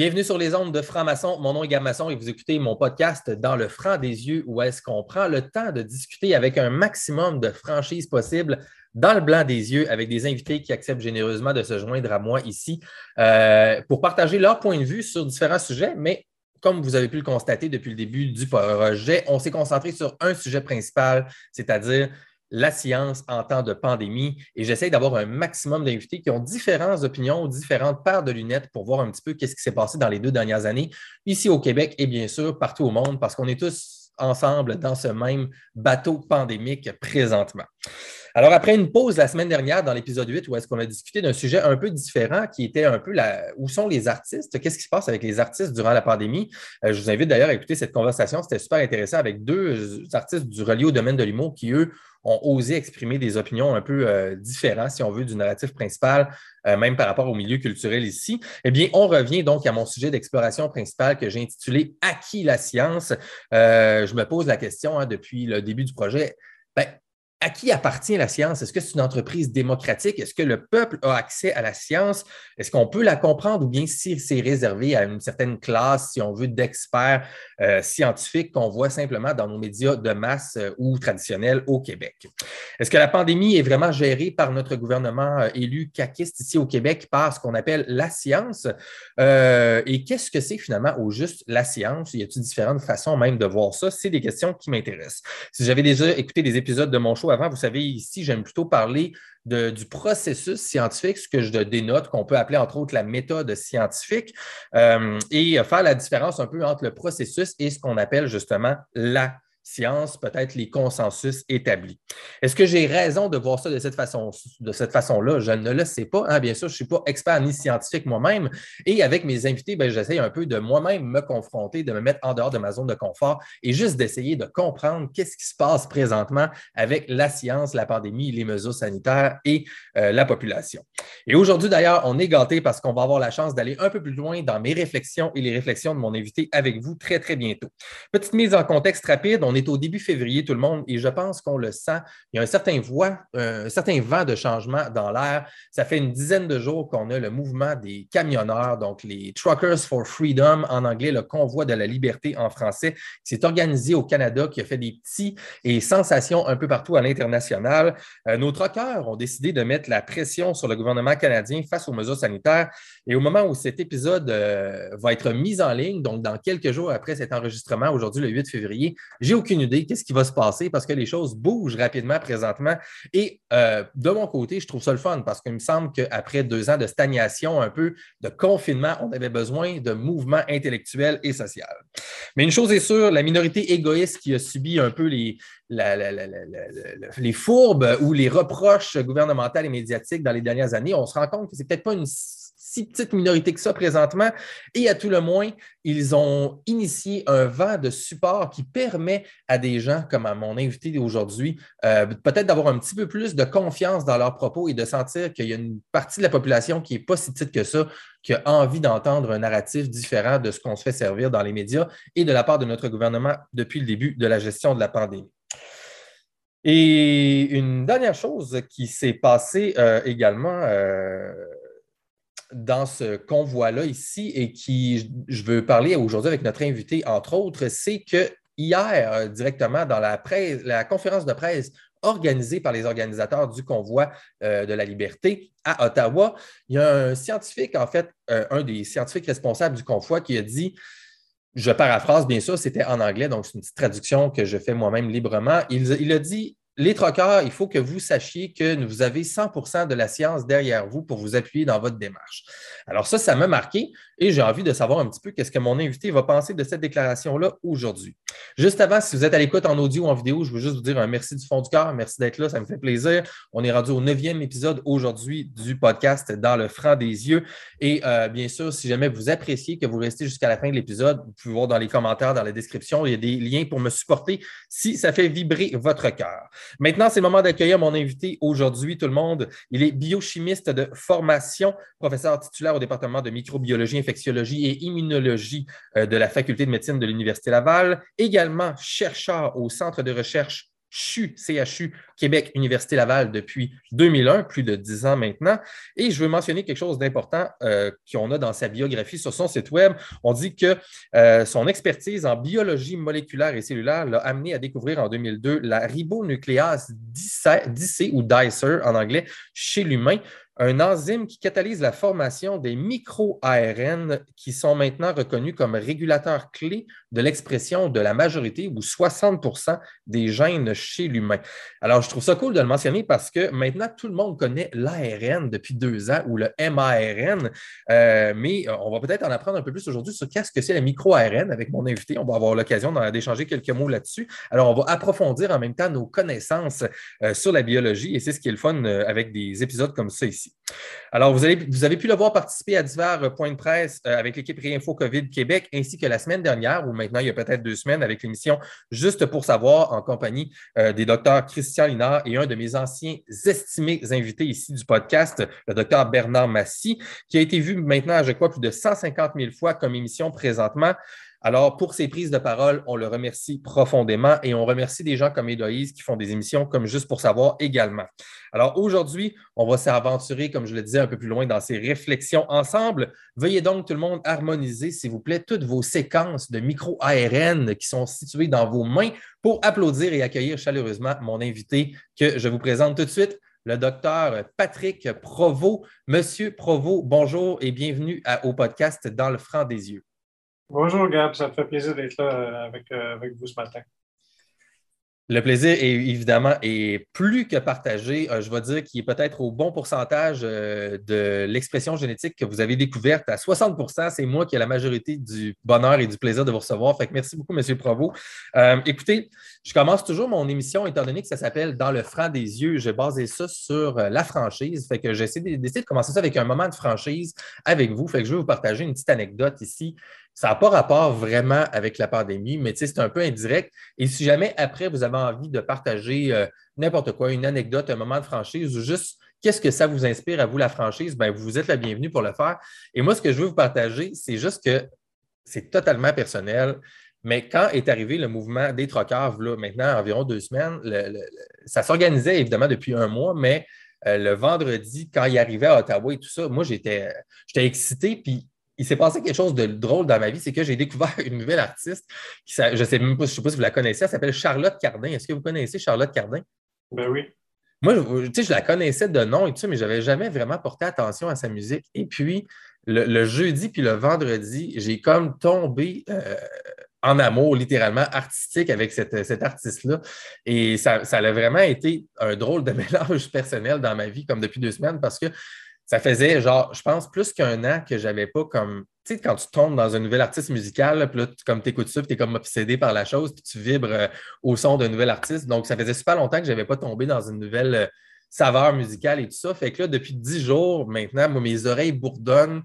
Bienvenue sur les ondes de Franc-Maçon. Mon nom est Gab-Maçon et vous écoutez mon podcast Dans le franc des yeux où est-ce qu'on prend le temps de discuter avec un maximum de franchise possible dans le blanc des yeux avec des invités qui acceptent généreusement de se joindre à moi ici euh, pour partager leur point de vue sur différents sujets, mais comme vous avez pu le constater depuis le début du projet, on s'est concentré sur un sujet principal, c'est-à-dire la science en temps de pandémie et j'essaie d'avoir un maximum d'invités qui ont différentes opinions, différentes paires de lunettes pour voir un petit peu qu'est-ce qui s'est passé dans les deux dernières années ici au Québec et bien sûr partout au monde parce qu'on est tous ensemble dans ce même bateau pandémique présentement. Alors, après une pause la semaine dernière dans l'épisode 8, où est-ce qu'on a discuté d'un sujet un peu différent qui était un peu la... où sont les artistes? Qu'est-ce qui se passe avec les artistes durant la pandémie? Euh, je vous invite d'ailleurs à écouter cette conversation. C'était super intéressant avec deux artistes du relié au domaine de l'humour qui, eux, ont osé exprimer des opinions un peu euh, différentes, si on veut, du narratif principal, euh, même par rapport au milieu culturel ici. Eh bien, on revient donc à mon sujet d'exploration principal que j'ai intitulé À qui la science? je me pose la question hein, depuis le début du projet. À qui appartient la science? Est-ce que c'est une entreprise démocratique? Est-ce que le peuple a accès à la science? Est-ce qu'on peut la comprendre? Ou bien si c'est réservé à une certaine classe, si on veut, d'experts euh, scientifiques qu'on voit simplement dans nos médias de masse euh, ou traditionnels au Québec? Est-ce que la pandémie est vraiment gérée par notre gouvernement euh, élu caquiste ici au Québec par ce qu'on appelle la science? et qu'est-ce que c'est finalement au juste la science? Y a-t-il différentes façons même de voir ça? C'est des questions qui m'intéressent. Si j'avais déjà écouté des épisodes de mon show avant, vous savez, ici, j'aime plutôt parler du processus scientifique, ce que je dénote, qu'on peut appeler entre autres la méthode scientifique, euh, et faire la différence un peu entre le processus et ce qu'on appelle justement la science, peut-être les consensus établis. Est-ce que j'ai raison de voir ça de cette façon, de cette façon-là? Je ne le sais pas. Hein. Bien sûr, je ne suis pas expert ni scientifique moi-même. Et avec mes invités, ben, j'essaie un peu de moi-même me confronter, de me mettre en dehors de ma zone de confort et juste d'essayer de comprendre qu'est-ce qui se passe présentement avec la science, la pandémie, les mesures sanitaires et euh, la population. Et aujourd'hui, d'ailleurs, on est gâté parce qu'on va avoir la chance d'aller un peu plus loin dans mes réflexions et les réflexions de mon invité avec vous très, très bientôt. Petite mise en contexte rapide. Est au début février, tout le monde, et je pense qu'on le sent. Il y a un certain, un certain vent de changement dans l'air. Ça fait une dizaine de jours qu'on a le mouvement des camionneurs, donc les Truckers for Freedom, en anglais, le convoi de la liberté en français, qui s'est organisé au Canada, qui a fait des petits et sensations un peu partout à l'international. Euh, nos truckers ont décidé de mettre la pression sur le gouvernement canadien face aux mesures sanitaires. Et au moment où cet épisode euh, va être mis en ligne, donc dans quelques jours après cet enregistrement, aujourd'hui le 8 février, j'ai aucune idée qu'est-ce qui va se passer parce que les choses bougent rapidement présentement. Et euh, de mon côté, je trouve ça le fun parce qu'il me semble qu'après deux ans de stagnation, un peu de confinement, on avait besoin de mouvement intellectuel et social. Mais une chose est sûre, la minorité égoïste qui a subi un peu les, les fourbes ou les reproches gouvernementaux et médiatiques dans les dernières années, on se rend compte que c'est peut-être pas une si petite minorité que ça présentement. Et à tout le moins, ils ont initié un vent de support qui permet à des gens comme à mon invité d'aujourd'hui, euh, peut-être d'avoir un petit peu plus de confiance dans leurs propos et de sentir qu'il y a une partie de la population qui n'est pas si petite que ça, qui a envie d'entendre un narratif différent de ce qu'on se fait servir dans les médias et de la part de notre gouvernement depuis le début de la gestion de la pandémie. Et une dernière chose qui s'est passée euh, également, euh, dans ce convoi-là ici et qui je veux parler aujourd'hui avec notre invité, entre autres, c'est que hier, euh, directement dans la, presse, la conférence de presse organisée par les organisateurs du convoi euh, de la liberté à Ottawa, il y a un scientifique, en fait, euh, un des scientifiques responsables du convoi qui a dit je paraphrase bien sûr, c'était en anglais, donc c'est une petite traduction que je fais moi-même librement. Il, il, a dit les troqueurs, il faut que vous sachiez que vous avez 100 de la science derrière vous pour vous appuyer dans votre démarche. Alors ça, ça m'a marqué et j'ai envie de savoir un petit peu qu'est-ce que mon invité va penser de cette déclaration-là aujourd'hui. Juste avant, si vous êtes à l'écoute en audio ou en vidéo, je veux juste vous dire un merci du fond du cœur. Merci d'être là, ça me fait plaisir. On est rendu au neuvième épisode aujourd'hui du podcast Dans le franc des yeux. Et euh, bien sûr, si jamais vous appréciez que vous restez jusqu'à la fin de l'épisode, vous pouvez voir dans les commentaires, dans la description, il y a des liens pour me supporter si ça fait vibrer votre cœur. Maintenant, c'est le moment d'accueillir mon invité aujourd'hui, tout le monde. Il est biochimiste de formation, professeur titulaire au département de microbiologie, infectiologie et immunologie euh, de la faculté de médecine de l'Université Laval, également chercheur au Centre de recherche CHU, CHU, Québec, Université Laval depuis 2001, plus de dix ans maintenant. Et je veux mentionner quelque chose d'important euh, qu'on a dans sa biographie sur son site Web. On dit que euh, son expertise en biologie moléculaire et cellulaire l'a amené à découvrir en 2002 la ribonucléase 10 ou DICER en anglais chez l'humain, un enzyme qui catalyse la formation des micro-ARN qui sont maintenant reconnus comme régulateurs clés de l'expression de la majorité ou 60% des gènes chez l'humain. Alors, je trouve ça cool de le mentionner parce que maintenant, tout le monde connaît l'ARN depuis deux ans ou le MARN, euh, mais euh, on va peut-être en apprendre un peu plus aujourd'hui sur qu'est-ce que c'est le micro-ARN avec mon invité. On va avoir l'occasion d'échanger quelques mots là-dessus. Alors, on va approfondir en même temps nos connaissances euh, sur la biologie et c'est ce qui est le fun avec des épisodes comme ça ici. Alors, vous, avez pu le voir participer à divers euh, points de presse euh, avec l'équipe Réinfo COVID Québec, ainsi que la semaine dernière, ou maintenant il y a peut-être deux semaines, avec l'émission Juste pour savoir, en compagnie euh, des docteurs Christian Linard et un de mes anciens estimés invités ici du podcast, le docteur Bernard Massy, qui a été vu maintenant, je crois, plus de 150 000 fois comme émission présentement. Alors, pour ces prises de parole, on le remercie profondément et on remercie des gens comme Héloïse qui font des émissions comme Juste pour savoir également. Alors, aujourd'hui, on va s'aventurer, comme je le disais, un peu plus loin dans ces réflexions ensemble. Veuillez donc tout le monde harmoniser, s'il vous plaît, toutes vos séquences de micro-ARN qui sont situées dans vos mains pour applaudir et accueillir chaleureusement mon invité que je vous présente tout de suite le docteur Patrick Provost. Monsieur Provost, bonjour et bienvenue au podcast Dans le franc des yeux. Bonjour Gab, ça me fait plaisir d'être là euh, avec, euh, avec vous ce matin. Le plaisir, est, évidemment, est plus que partagé. Euh, je vais dire qu'il est peut-être au bon pourcentage de l'expression génétique que vous avez découverte. À 60% c'est moi qui ai la majorité du bonheur et du plaisir de vous recevoir. Fait que merci beaucoup, M. Provost. Écoutez, je commence toujours mon émission, étant donné que ça s'appelle Dans le franc des yeux. J'ai basé ça sur la franchise. Fait que j'essaie de, de commencer ça avec un moment de franchise avec vous. Fait que je vais vous partager une petite anecdote ici ça n'a pas rapport vraiment avec la pandémie, mais c'est un peu indirect. Et si jamais après, vous avez envie de partager euh, n'importe quoi, une anecdote, un moment de franchise ou juste qu'est-ce que ça vous inspire à vous, la franchise, ben, vous êtes la bienvenue pour le faire. Et moi, ce que je veux vous partager, c'est juste que c'est totalement personnel. Mais quand est arrivé le mouvement des trocards, là, maintenant environ deux semaines, ça s'organisait évidemment depuis un mois, mais euh, le vendredi, quand il arrivait à Ottawa et tout ça, moi, j'étais excité. Puis il s'est passé quelque chose de drôle dans ma vie, c'est que j'ai découvert une nouvelle artiste, qui, je ne sais même pas, je sais pas si vous la connaissez, elle s'appelle Charlotte Cardin. Est-ce que vous connaissez Charlotte Cardin? Ben oui. Moi, je, je la connaissais de nom et tout mais je n'avais jamais vraiment porté attention à sa musique. Et puis, le, jeudi puis le vendredi, j'ai comme tombé euh, en amour, littéralement, artistique avec cette, cette artiste-là. Et ça, ça a vraiment été un drôle de mélange personnel dans ma vie, comme depuis deux semaines, parce que ça faisait genre, je pense, plus qu'un an que j'avais pas comme. Tu sais, quand tu tombes dans un nouvel artiste musical, puis là, tu, comme écoutes ça, puis tu es comme obsédé par la chose, puis tu vibres euh, au son d'un nouvel artiste. Donc, ça faisait super longtemps que je n'avais pas tombé dans une nouvelle euh, saveur musicale et tout ça. Fait que là, depuis dix jours maintenant, mes oreilles bourdonnent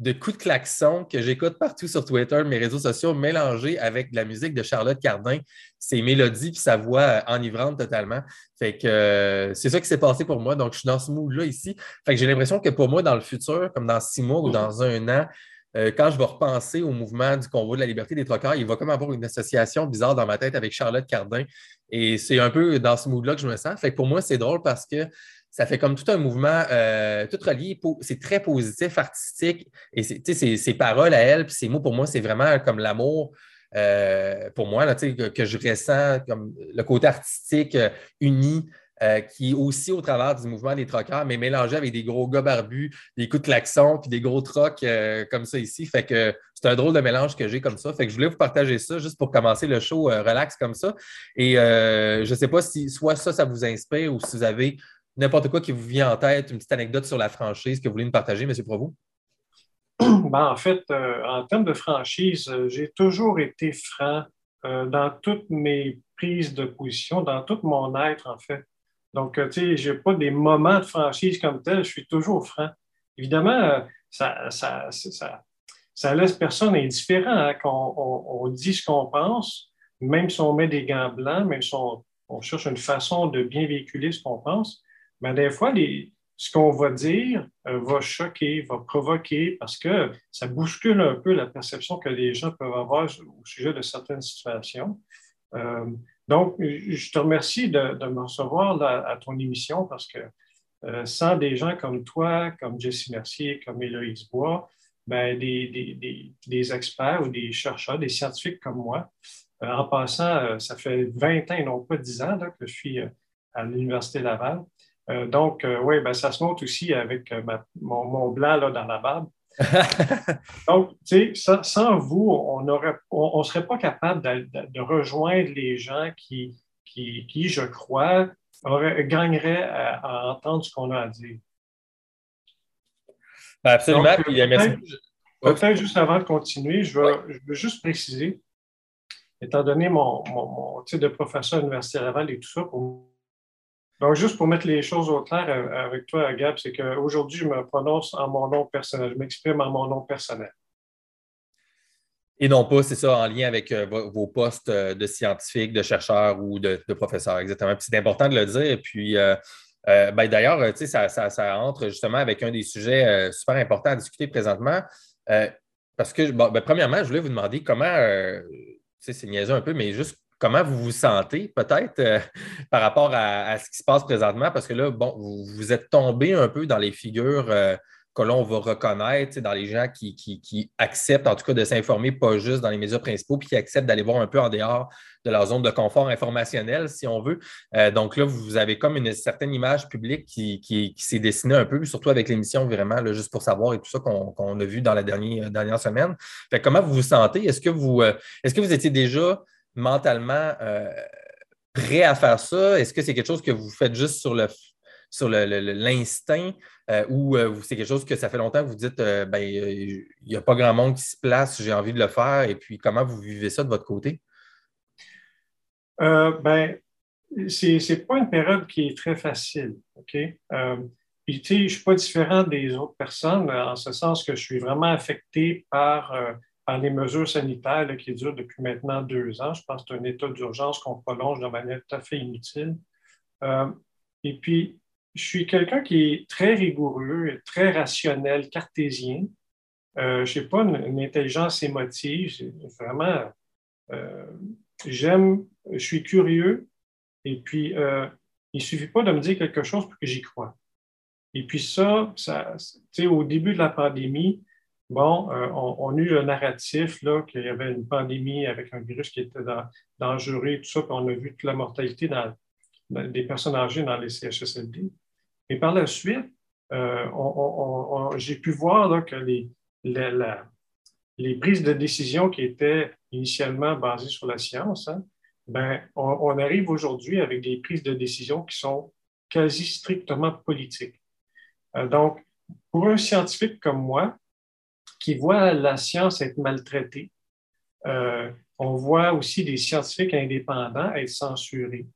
de coups de klaxon que j'écoute partout sur Twitter, mes réseaux sociaux, mélangés avec de la musique de Charlotte Cardin, ses mélodies puis sa voix euh, enivrante totalement. Fait que euh, c'est ça qui s'est passé pour moi. Donc, je suis dans ce mood-là ici. Fait que j'ai l'impression que pour moi, dans le futur, comme dans six mois ou dans un an, euh, quand je vais repenser au mouvement du convoi de la liberté des trocards, il va comme avoir une association bizarre dans ma tête avec Charlotte Cardin. Et c'est un peu dans ce mood-là que je me sens. Fait que pour moi, c'est drôle parce que ça fait comme tout un mouvement, euh, tout relié. C'est très positif, artistique. Et ses paroles à elle, puis ses mots, pour moi, c'est vraiment comme l'amour. Euh, pour moi, là, que, que je ressens comme le côté artistique euh, uni, qui est aussi au travers du mouvement des troqueurs, mais mélangé avec des gros gars barbus, des coups de klaxon, puis des gros trocs comme ça ici. Fait que c'est un drôle de mélange que j'ai comme ça. Fait que je voulais vous partager ça juste pour commencer le show relax comme ça. Et je ne sais pas si soit ça, ça vous inspire ou si vous avez n'importe quoi qui vous vient en tête, une petite anecdote sur la franchise que vous voulez nous partager, M. Provost? Ben, en fait, euh, en termes de franchise, euh, j'ai toujours été franc euh, dans toutes mes prises de position, dans tout mon être, en fait. Donc, tu sais, je n'ai pas des moments de franchise comme tel, je suis toujours franc. Évidemment, ça, ça, ça, laisse personne indifférent hein, qu'on on, dit ce qu'on pense, même si on met des gants blancs, même si on, on cherche une façon de bien véhiculer ce qu'on pense. Mais des fois, ce qu'on va dire euh, va choquer, va provoquer parce que ça bouscule un peu la perception que les gens peuvent avoir au sujet de certaines situations. Euh, donc, je te remercie de, me recevoir à ton émission parce que euh, sans des gens comme toi, comme Jessie Mercier, comme Héloïse Bois, ben, des, experts ou des chercheurs, des scientifiques comme moi. En passant, ça fait 20 ans et non pas 10 ans que je suis à l'Université Laval. Donc, oui, ben, ça se monte aussi avec mon, blanc là, dans la barbe. donc, tu sais, sans, vous, on ne on, serait pas capable de, rejoindre les gens qui, qui, qui, je crois, gagnerait à, entendre ce qu'on a à dire. Ben, absolument. Euh, peut-être juste avant de continuer, je veux, juste préciser, étant donné mon, titre de professeur à l'Université Laval et tout ça, donc juste pour mettre les choses au clair euh, avec toi, Gab, c'est qu'aujourd'hui, je me prononce en mon nom personnel, je m'exprime en mon nom personnel. Et non pas, c'est ça, en lien avec euh, vos postes euh, de scientifiques, de chercheurs ou de, professeurs, exactement. c'est important de le dire. Puis, ben, d'ailleurs, ça, ça, entre justement avec un des sujets super importants à discuter présentement. parce que, ben, premièrement, je voulais vous demander comment, c'est niaiseux un peu, mais juste comment vous vous sentez peut-être par rapport à, ce qui se passe présentement, parce que là, bon, vous, vous êtes tombé un peu dans les figures que l'on va reconnaître dans les gens qui, acceptent, en tout cas, de s'informer, pas juste dans les médias principaux, puis qui acceptent d'aller voir un peu en dehors de leur zone de confort informationnel, si on veut. Euh, donc là, vous avez comme une certaine image publique qui, s'est dessinée un peu, surtout avec l'émission, vraiment, là, juste pour savoir et tout ça qu'on a vu dans la dernière, dernière semaine. Comment vous vous sentez? Est-ce que euh, est-ce que vous étiez déjà mentalement euh, prêt à faire ça? Est-ce que c'est quelque chose que vous faites juste sur le sur l'instinct euh, ou euh, c'est quelque chose que ça fait longtemps que vous dites ben, il n'y a pas grand monde qui se place, j'ai envie de le faire, et puis comment vous vivez ça de votre côté? ben, c'est n'est pas une période qui est très facile. Je ne suis pas différent des autres personnes, en ce sens que je suis vraiment affecté par, par les mesures sanitaires qui durent depuis maintenant deux ans. Je pense que c'est un état d'urgence qu'on prolonge de manière tout à fait inutile. et puis, je suis quelqu'un qui est très rigoureux, très rationnel, cartésien. Euh, je n'ai pas une, intelligence émotive. Vraiment, euh, j'aime, je suis curieux. Et puis, euh, il ne suffit pas de me dire quelque chose pour que j'y croie. Et puis ça, ça au début de la pandémie, bon, on, a eu le narratif qu'il y avait une pandémie avec un virus qui était dangereux et tout ça, puis on a vu toute la mortalité des personnes âgées dans les CHSLD. Et par la suite, euh, j'ai pu voir que les, les, prises de décision qui étaient initialement basées sur la science, hein, ben, on, arrive aujourd'hui avec des prises de décision qui sont quasi strictement politiques. Euh, donc, pour un scientifique comme moi, qui voit la science être maltraitée, euh, on voit aussi des scientifiques indépendants être censurés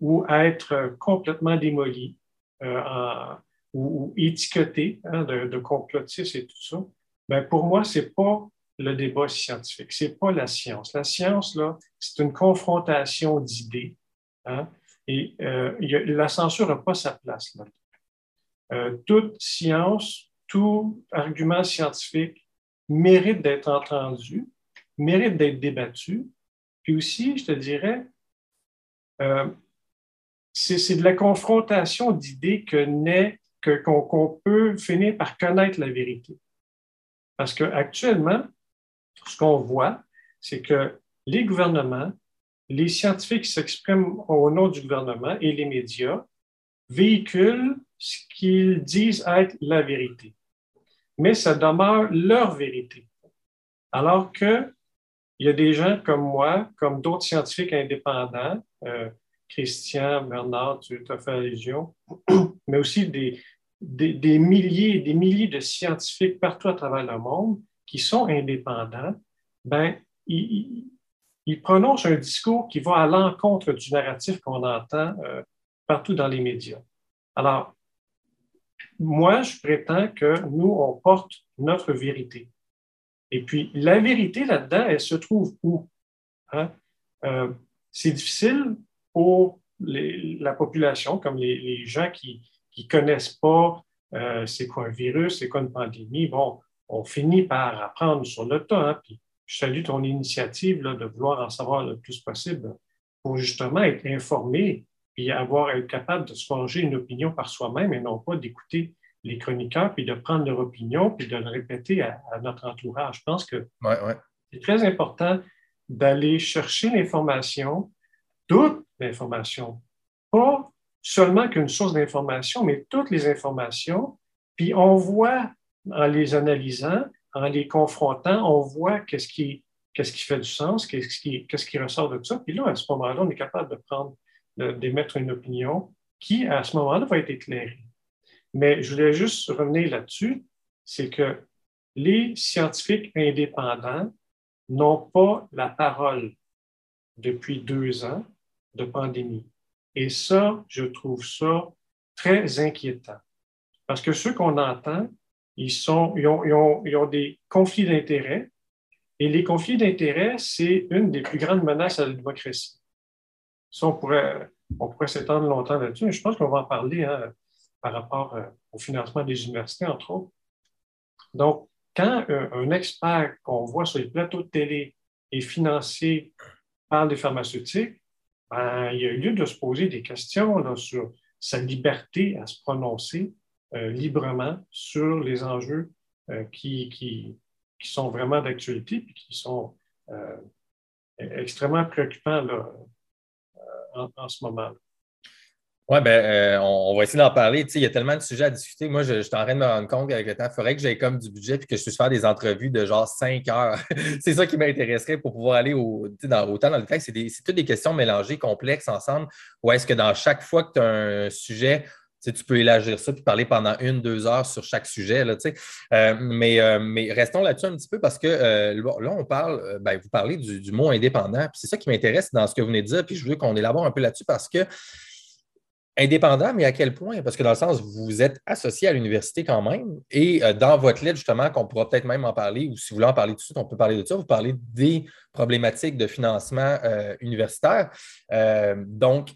ou être complètement démolis euh, ou, étiqueté hein, de, complotistes et tout ça, ben pour moi, ce n'est pas le débat scientifique, ce n'est pas la science. La science, là, c'est une confrontation d'idées. Hein, et euh, la censure n'a pas sa place là. Toute science, tout argument scientifique mérite d'être entendu, mérite d'être débattu. Puis aussi, je te dirais, c'est de la confrontation d'idées que naît, qu'on peut finir par connaître la vérité. Parce qu'actuellement, ce qu'on voit, c'est que les gouvernements, les scientifiques qui s'expriment au nom du gouvernement et les médias véhiculent ce qu'ils disent être la vérité. Mais ça demeure leur vérité. Alors qu'il y a des gens comme moi, comme d'autres scientifiques indépendants, euh, Christian, Bernard, tu as fait allusion, mais aussi des, des, milliers et des milliers de scientifiques partout à travers le monde qui sont indépendants, ben, ils, prononcent un discours qui va à l'encontre du narratif qu'on entend euh, partout dans les médias. Alors, moi, je prétends que nous, on porte notre vérité. Et puis, la vérité là-dedans, elle se trouve où? Hein? Euh, c'est difficile pour la population, comme les, gens qui ne connaissent pas euh, c'est quoi un virus, c'est quoi une pandémie? Bon, on finit par apprendre sur le tas. Hein, puis je salue ton initiative là, de vouloir en savoir le plus possible. pour justement être informé et avoir, être capable de se forger une opinion par soi-même et non pas d'écouter les chroniqueurs, puis de prendre leur opinion, puis de le répéter à, notre entourage. Je pense que c'est très important d'aller chercher l'information, toute l'information, pas seulement qu'une source d'information, mais toutes les informations, puis on voit en les analysant, en les confrontant, on voit qu'est-ce qui, qu'est-ce qui fait du sens, qu'est-ce qui, qu'est-ce qui ressort de ça. Puis là, à ce moment-là, on est capable de prendre, d'émettre une opinion qui, à ce moment-là, va être éclairée. Mais je voulais juste revenir là-dessus, c'est que les scientifiques indépendants n'ont pas la parole depuis deux ans de pandémie. Et ça, je trouve ça très inquiétant. Parce que ceux qu'on entend, ils, ils ont des conflits d'intérêts. Et les conflits d'intérêts, c'est une des plus grandes menaces à la démocratie. Ça, on pourrait, on pourrait s'étendre longtemps là-dessus, mais je pense qu'on va en parler hein, par rapport euh, au financement des universités, entre autres. Donc, quand euh, un expert qu'on voit sur les plateaux de télé est financé par des pharmaceutiques, ben, il y a lieu de se poser des questions sur sa liberté à se prononcer euh, librement sur les enjeux qui, qui, qui, sont vraiment d'actualité et qui sont extrêmement préoccupants en, ce moment. -là. Oui, ben, euh, on, va essayer d'en parler. il y a tellement de sujets à discuter. Moi, je, suis en train de me rendre compte qu'avec le temps, il faudrait que j'aie comme du budget et que je puisse faire des entrevues de genre cinq heures. c'est ça qui m'intéresserait pour pouvoir aller au, dans, autant dans le détail. C'est, toutes des questions mélangées, complexes ensemble. Ou est-ce que dans chaque fois que tu as un sujet, tu, peux élargir ça et parler pendant une, deux heures sur chaque sujet. Là, euh, mais, euh, mais restons là-dessus un petit peu parce que là, on parle, ben, vous parlez du, du mot indépendant. c'est ça qui m'intéresse dans ce que vous venez de dire. Puis je veux qu'on élabore un peu là-dessus parce que indépendant, mais à quel point? Parce que dans le sens, vous êtes associé à l'université quand même, et euh, dans votre lettre, justement, qu'on pourra peut-être même en parler, ou si vous voulez en parler tout de suite, on peut parler de ça, vous parlez des problématiques de financement euh, universitaire. Euh, donc,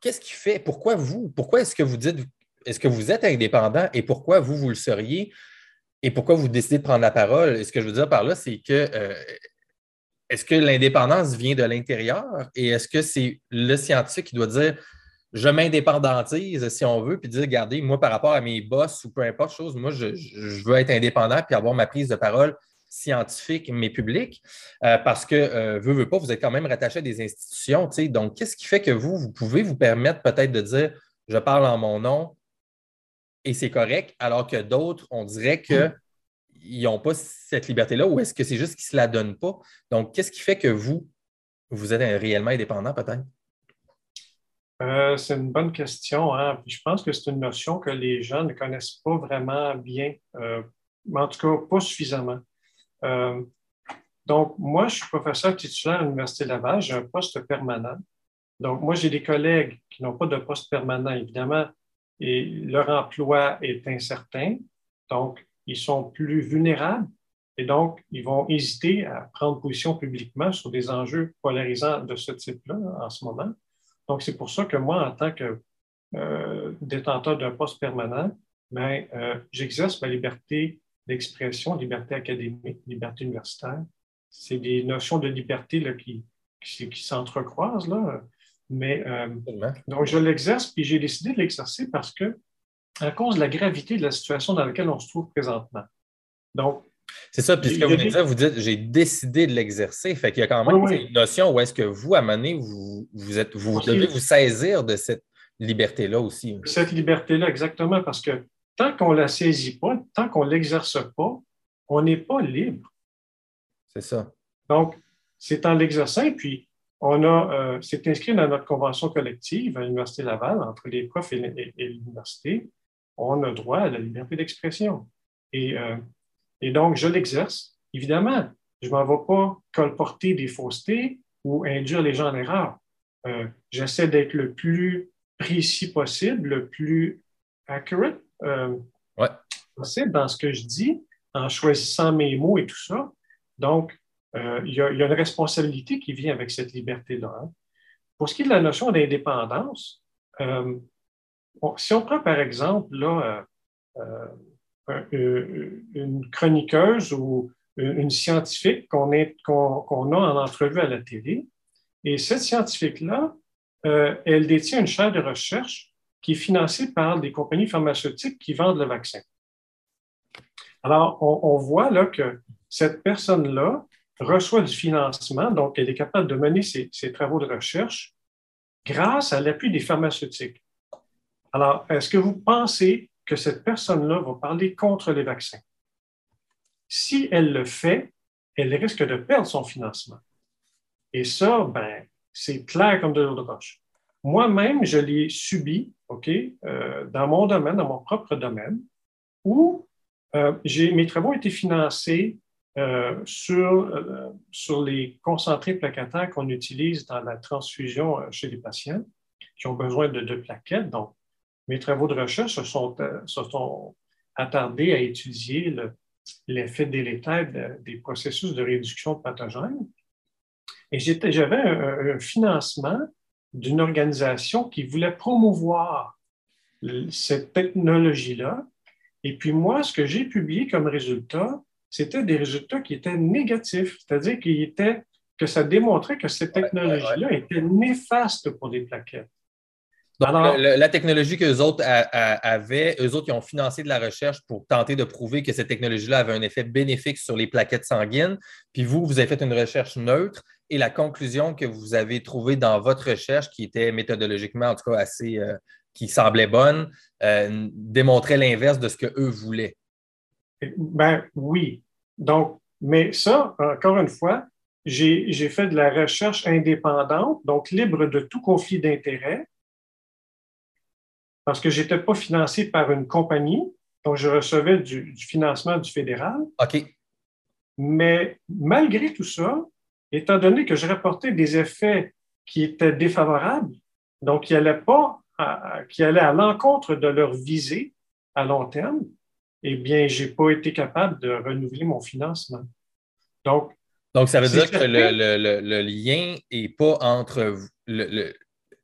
qu'est-ce qui fait, pourquoi vous, pourquoi est-ce que vous dites, est-ce que vous êtes indépendant et pourquoi vous, vous le seriez? Et pourquoi vous décidez de prendre la parole? Et ce que je veux dire par là, c'est que est-ce que l'indépendance vient de l'intérieur et est-ce que c'est le scientifique qui doit dire je m'indépendantise, si on veut, puis dire, regardez, moi, par rapport à mes boss ou peu importe chose, moi, je, veux être indépendant puis avoir ma prise de parole scientifique, mais publique, euh, parce que, euh, veux, veux pas, vous êtes quand même rattaché à des institutions. Donc, qu'est-ce qui fait que vous, vous pouvez vous permettre peut-être de dire, je parle en mon nom et c'est correct, alors que d'autres, on dirait qu'ils n'ont pas cette liberté-là, ou est-ce que c'est juste qu'ils ne se la donnent pas? Donc, qu'est-ce qui fait que vous, vous êtes réellement indépendant peut-être? Euh, c'est une bonne question. Hein. je pense que c'est une notion que les gens ne connaissent pas vraiment bien, euh, en tout cas pas suffisamment. Euh, donc, moi, je suis professeur titulaire à l'Université Laval, j'ai un poste permanent. Donc, moi, j'ai des collègues qui n'ont pas de poste permanent, évidemment, et leur emploi est incertain. Donc, ils sont plus vulnérables et donc, ils vont hésiter à prendre position publiquement sur des enjeux polarisants de ce type-là en ce moment. Donc, c'est pour ça que moi, en tant que euh, détenteur d'un poste permanent, ben, euh, j'exerce ma liberté d'expression, liberté académique, liberté universitaire. C'est des notions de liberté là, qui, qui, s'entrecroisent. Là. Mais euh, donc, je l'exerce, puis j'ai décidé de l'exercer parce que, à cause de la gravité de la situation dans laquelle on se trouve présentement. Donc, c'est ça, puisque vous dites, vous dites j'ai décidé de l'exercer. Fait qu'il y a quand même une notion où est-ce que vous, à un vous, vous, êtes, vous devez vous saisir de cette liberté-là aussi. Cette liberté-là, exactement, parce que tant qu'on ne la saisit pas, tant qu'on ne l'exerce pas, on n'est pas libre. C'est ça. Donc, c'est en l'exerçant, puis on a, euh, c'est inscrit dans notre convention collective à l'Université Laval, entre les profs et, l'université, on a droit à la liberté d'expression. Et euh, et donc, je l'exerce. Évidemment, je ne m'en vais pas colporter des faussetés ou induire les gens en erreur. Euh, j'essaie d'être le plus précis possible, le plus accurate euh, possible dans ce que je dis, en choisissant mes mots et tout ça. Donc, euh, il y, a une responsabilité qui vient avec cette liberté-là. Hein. Pour ce qui est de la notion d'indépendance, si on prend par exemple là, euh, une chroniqueuse ou une scientifique qu'on a en entrevue à la télé, Et cette scientifique-là, euh, elle détient une chaire de recherche qui est financée par des compagnies pharmaceutiques qui vendent le vaccin. Alors, on, voit là que cette personne-là reçoit du financement, donc elle est capable de mener ses, ses travaux de recherche grâce à l'appui des pharmaceutiques. Alors, est-ce que vous pensez que cette personne-là va parler contre les vaccins? Si elle le fait, elle risque de perdre son financement. Et ça, ben, c'est clair comme de l'eau de roche. Moi-même, je l'ai subi, OK, euh, dans mon domaine, dans mon propre domaine, où euh, mes travaux ont été financés euh, sur, sur les concentrés placataires qu'on utilise dans la transfusion chez les patients qui ont besoin de, de plaquettes. Donc, mes travaux de recherche se sont, se sont attardés à étudier l'effet délétère des processus de réduction de pathogènes. Et j'avais un, financement d'une organisation qui voulait promouvoir cette technologie-là. Et puis moi, ce que j'ai publié comme résultat, c'était des résultats qui étaient négatifs, c'est-à-dire que ça démontrait que cette technologie-là était néfaste pour les plaquettes. Donc, la technologie qu'eux autres avaient, eux autres, ils ont financé de la recherche pour tenter de prouver que cette technologie-là avait un effet bénéfique sur les plaquettes sanguines. Puis vous, vous avez fait une recherche neutre et la conclusion que vous avez trouvée dans votre recherche, qui était méthodologiquement, en tout cas, assez, euh, qui semblait bonne, euh, démontrait l'inverse de ce qu'eux voulaient. Ben oui. Donc, mais ça, encore une fois, j'ai fait de la recherche indépendante, donc libre de tout conflit d'intérêts parce que je n'étais pas financé par une compagnie, donc je recevais du, financement du fédéral. OK. Mais malgré tout ça, étant donné que je rapportais des effets qui étaient défavorables, donc qui allaient pas, qui allaient à l'encontre de leur visée à long terme, eh bien, je n'ai pas été capable de renouveler mon financement. Donc, donc ça veut dire que le, lien n'est pas entre le,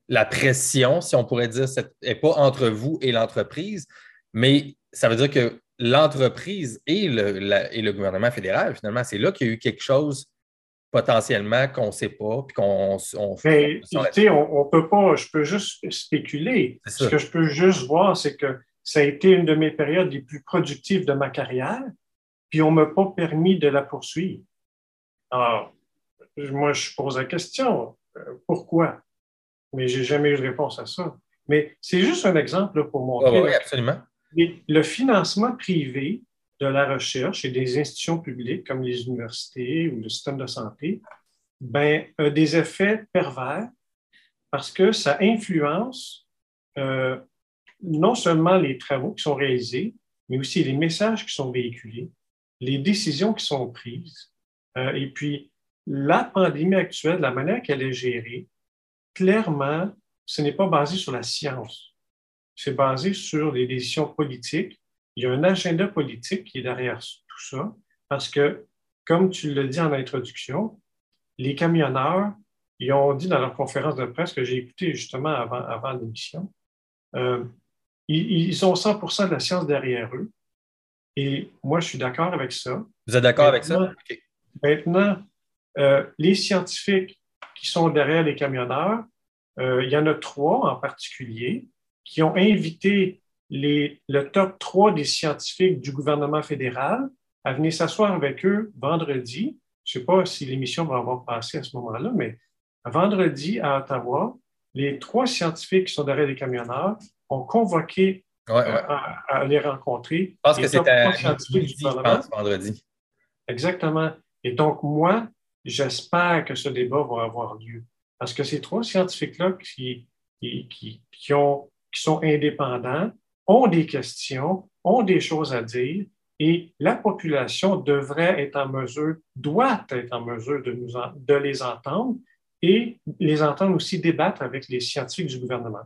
la pression, si on pourrait dire, n'est pas entre vous et l'entreprise, mais ça veut dire que l'entreprise et le, gouvernement fédéral, finalement, c'est là qu'il y a eu quelque chose potentiellement qu'on ne sait pas, puis qu'on on fait. on, on peut pas, je peux juste spéculer. Ce que je peux juste voir, c'est que ça a été une de mes périodes les plus productives de ma carrière, puis on ne m'a pas permis de la poursuivre. Alors, moi, je pose la question, euh, pourquoi? Mais je n'ai jamais eu de réponse à ça. Mais c'est juste un exemple pour montrer. oui, absolument. Le financement privé de la recherche et des institutions publiques comme les universités ou le système de santé ben, a des effets pervers parce que ça influence euh, non seulement les travaux qui sont réalisés, mais aussi les messages qui sont véhiculés, les décisions qui sont prises. Euh, et puis, la pandémie actuelle, la manière qu'elle est gérée, clairement, ce n'est pas basé sur la science. C'est basé sur des décisions politiques. Il y a un agenda politique qui est derrière tout ça, parce que, comme tu l'as dit en introduction, les camionneurs, ils ont dit dans leur conférence de presse que j'ai écouté justement avant, avant l'émission, euh, ils, ont 100% de la science derrière eux. Et moi, je suis d'accord avec ça. Vous êtes d'accord avec ça? Maintenant, euh, les scientifiques qui sont derrière les camionneurs. Euh, il y en a trois en particulier qui ont invité les, le top trois des scientifiques du gouvernement fédéral à venir s'asseoir avec eux vendredi. Je ne sais pas si l'émission va avoir passé à ce moment-là, mais vendredi à Ottawa, les trois scientifiques qui sont derrière les camionneurs ont convoqué euh, À, les rencontrer. Je pense que c'était vendredi. Exactement. Et donc, moi, j'espère que ce débat va avoir lieu. Parce que ces trois scientifiques-là qui, qui, qui, qui sont indépendants ont des questions, ont des choses à dire et la population devrait être en mesure, doit être en mesure de, nous de les entendre et les entendre aussi débattre avec les scientifiques du gouvernement.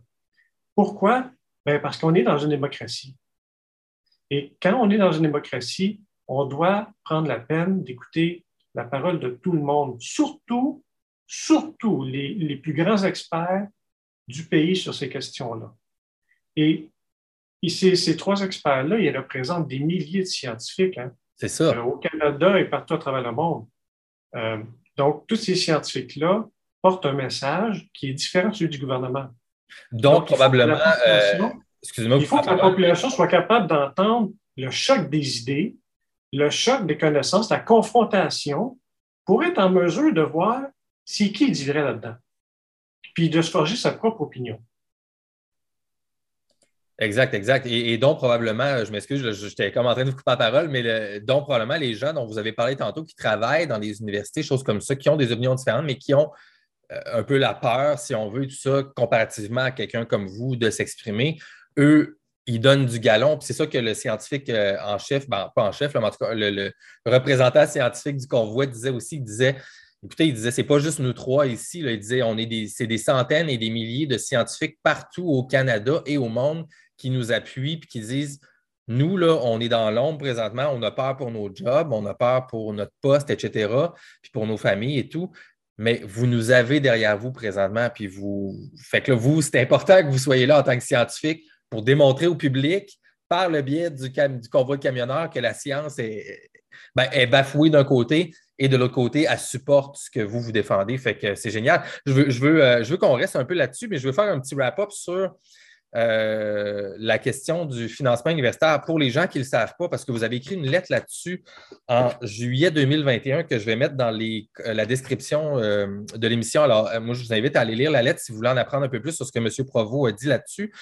Pourquoi? Bien parce qu'on est dans une démocratie. Et quand on est dans une démocratie, on doit prendre la peine d'écouter la parole de tout le monde, surtout, surtout les, plus grands experts du pays sur ces questions-là. Et ces trois experts-là, ils représentent des milliers de scientifiques. Hein. C'est ça. Euh, au Canada et partout à travers le monde. Euh, donc, tous ces scientifiques-là porte un message qui est différent de celui du gouvernement. Donc, probablement, euh, excusez-moi. Il faut que la population soit capable d'entendre le choc des idées, le choc des connaissances, la confrontation, pour être en mesure de voir c'est qui dirait là-dedans, puis de se forger sa propre opinion. Exact, exact. Et, donc, probablement, je m'excuse, j'étais comme en train de vous couper la parole, mais donc, probablement, les gens dont vous avez parlé tantôt qui travaillent dans les universités, choses comme ça, qui ont des opinions différentes, mais qui ont euh, un peu la peur, si on veut, tout ça, comparativement à quelqu'un comme vous, de s'exprimer, eux, ils donnent du galon. Puis c'est ça que le scientifique euh, en chef, ben, pas en chef, mais en tout cas, le, représentant scientifique du convoi disait aussi, il disait, écoutez, il disait, c'est pas juste nous trois ici, il disait, on est des, c'est des centaines et des milliers de scientifiques partout au Canada et au monde qui nous appuient puis qui disent nous, là, on est dans l'ombre présentement, on a peur pour nos jobs, on a peur pour notre poste, etc., puis pour nos familles et tout. Mais vous nous avez derrière vous présentement, puis vous. Fait que là, vous, c'est important que vous soyez là en tant que scientifique pour démontrer au public, par le biais du, convoi de camionneurs, que la science est, ben, est bafouée d'un côté et de l'autre côté, elle supporte ce que vous vous défendez. Fait que c'est génial. Je veux, je euh, je veux qu'on reste un peu là-dessus, mais je veux faire un petit wrap-up sur euh, la question du financement universitaire pour les gens qui ne le savent pas, parce que vous avez écrit une lettre là-dessus en juillet 2021 que je vais mettre dans euh, la description euh, de l'émission. Alors, moi, je vous invite à aller lire la lettre si vous voulez en apprendre un peu plus sur ce que M. Provost a dit là-dessus.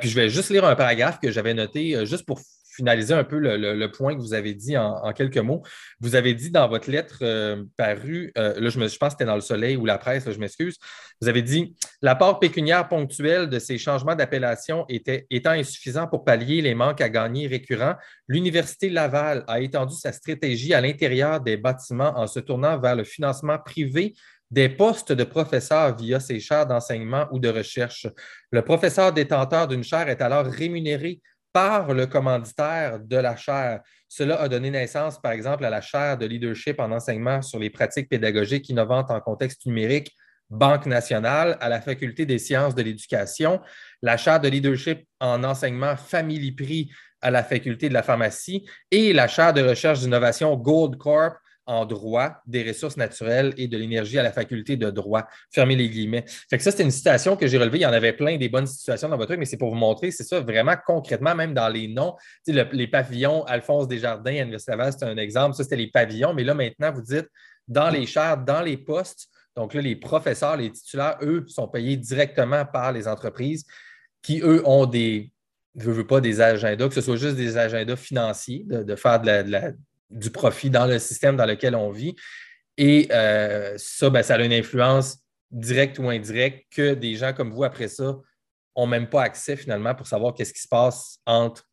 puis je vais juste lire un paragraphe que j'avais noté juste pour finaliser un peu le, point que vous avez dit en, quelques mots. Vous avez dit dans votre lettre euh, parue, euh, là, je, me, je, pense que c'était dans le Soleil ou la presse, je m'excuse, vous avez dit l'apport pécuniaire ponctuel de ces changements d'appellation étant insuffisant pour pallier les manques à gagner récurrents, l'Université Laval a étendu sa stratégie à l'intérieur des bâtiments en se tournant vers le financement privé des postes de professeurs via ses chaires d'enseignement ou de recherche. Le professeur détenteur d'une chaire est alors rémunéré par le commanditaire de la chaire. Cela a donné naissance, par exemple, à la chaire de leadership en enseignement sur les pratiques pédagogiques innovantes en contexte numérique, Banque nationale, à la Faculté des sciences de l'éducation, la chaire de leadership en enseignement Family Prix à la Faculté de la pharmacie et la chaire de recherche d'innovation Gold Corp en droit des ressources naturelles et de l'énergie à la faculté de droit. Fermez les guillemets. Fait que ça, c'était une citation que j'ai relevée. Il y en avait plein des bonnes situations dans votre truc, mais c'est pour vous montrer, c'est ça, vraiment concrètement, même dans les noms. les pavillons, Alphonse Desjardins l'Université Laval, c'est un exemple. Ça, c'était les pavillons. Mais là, maintenant, vous dites dans les chaires, dans les postes. Donc là, les professeurs, les titulaires, eux, sont payés directement par les entreprises qui, eux, ont des, je veux pas des agendas, que ce soit juste des agendas financiers, de, faire de la, du profit dans le système dans lequel on vit. Et euh, ça, ben, ça a une influence directe ou indirecte que des gens comme vous, après ça, n'ont même pas accès finalement pour savoir qu'est-ce qui se passe entre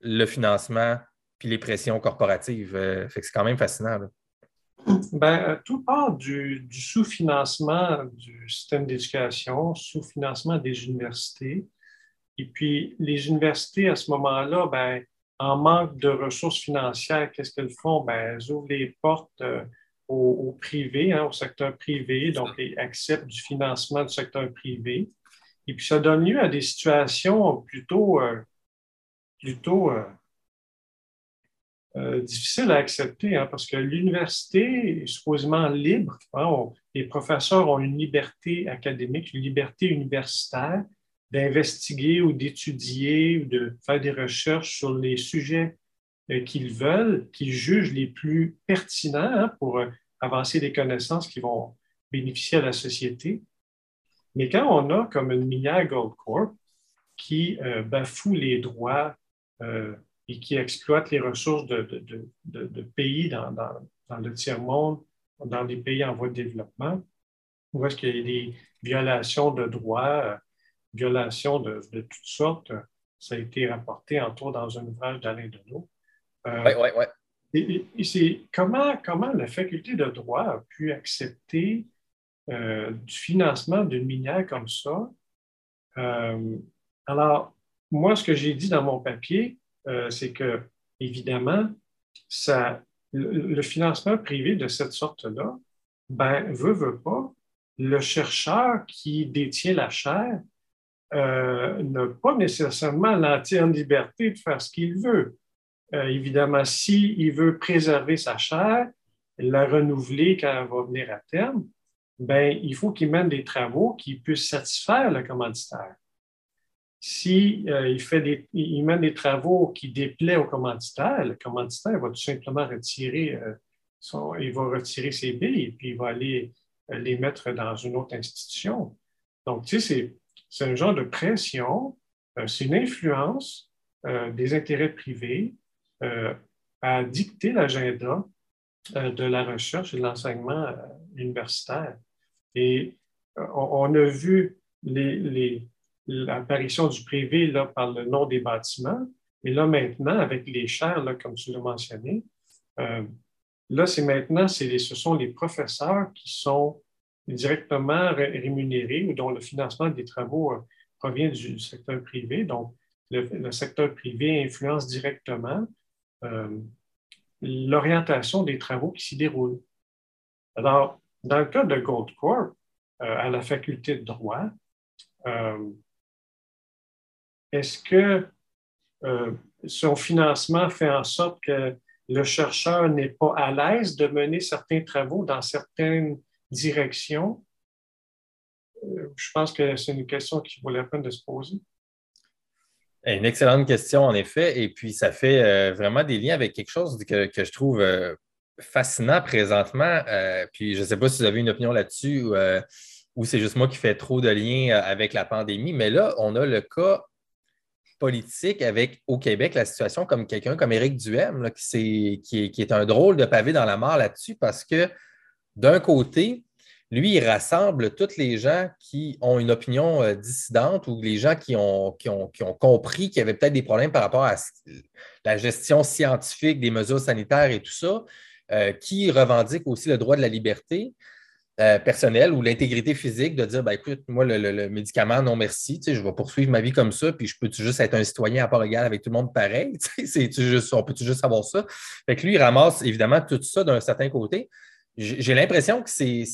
le financement puis les pressions corporatives. Euh, c'est quand même fascinant. Ben, euh, tout part du, du sous-financement du système d'éducation, sous-financement des universités. Et puis, les universités, à ce moment-là, ben, en manque de ressources financières, qu'est-ce qu'elles font? Ben, elles ouvrent les portes euh, au, privé, hein, au secteur privé, donc elles acceptent du financement du secteur privé. Et puis, ça donne lieu à des situations plutôt, euh, plutôt euh, difficiles à accepter, hein, parce que l'université est supposément libre. Hein, les professeurs ont une liberté académique, une liberté universitaire, d'investiguer ou d'étudier ou de faire des recherches sur les sujets euh, qu'ils veulent, qu'ils jugent les plus pertinents hein, pour euh, avancer des connaissances qui vont bénéficier à la société. Mais quand on a comme une minière Goldcorp qui euh, bafoue les droits et qui exploite les ressources de, pays dans, dans, le tiers-monde, dans des pays en voie de développement, où est-ce qu'il y a des violations de droits, violations de, toutes sortes. Ça a été rapporté, entre autres, dans un ouvrage d'Alain Deneau. oui, oui, oui. Et, c'est comment, comment la faculté de droit a pu accepter euh, du financement d'une minière comme ça? Euh, alors, moi, ce que j'ai dit dans mon papier, euh, c'est que, évidemment, ça, le, financement privé de cette sorte-là, ben, veut, veut pas, le chercheur qui détient la chaire euh, n'a pas nécessairement l'entière liberté de faire ce qu'il veut. Euh, évidemment, s'il veut préserver sa chair, la renouveler quand elle va venir à terme, ben, il faut qu'il mène des travaux qui puissent satisfaire le commanditaire. Si euh, il, il mène des travaux qui déplaient au commanditaire, le commanditaire va tout simplement retirer, euh, son, il retirer ses billes et puis il va aller les mettre dans une autre institution. Donc, tu sais, c'est un genre de pression, c'est une influence des intérêts privés à dicter l'agenda de la recherche et de l'enseignement universitaire. Et euh, on, a vu l'apparition du privé là, par le nom des bâtiments. Et là, maintenant, avec les chaires, comme tu l'as mentionné, euh, là, c'est maintenant, ce sont les professeurs qui sont directement rémunérés ou dont le financement des travaux euh, provient du, secteur privé. Donc, le, secteur privé influence directement l'orientation des travaux qui s'y déroulent. Alors, dans le cas de Goldcorp, euh, à la faculté de droit, euh, est-ce que euh, son financement fait en sorte que le chercheur n'est pas à l'aise de mener certains travaux dans certaines directions? je pense que c'est une question qui vaut la peine de se poser. Une excellente question, en effet. Et puis, ça fait vraiment des liens avec quelque chose que, que je trouve fascinant présentement. Euh, puis je ne sais pas si vous avez une opinion là-dessus euh, ou c'est juste moi qui fais trop de liens euh, avec la pandémie, mais là, on a le cas politique avec au Québec la situation comme quelqu'un comme Éric Duhem, qui, qui, est, un drôle de pavé dans la mort là-dessus parce que d'un côté, lui, il rassemble tous les gens qui ont une opinion dissidente ou les gens qui ont, qui ont, compris qu'il y avait peut-être des problèmes par rapport à la gestion scientifique des mesures sanitaires et tout ça. Euh, qui revendique aussi le droit de la liberté euh, personnelle ou l'intégrité physique de dire ben, écoute, moi, le, médicament, non merci, je vais poursuivre ma vie comme ça, puis je peux juste être un citoyen à part égale avec tout le monde pareil? Juste, on peut-tu juste savoir ça? Fait que lui, il ramasse évidemment tout ça d'un certain côté. J'ai l'impression que c'est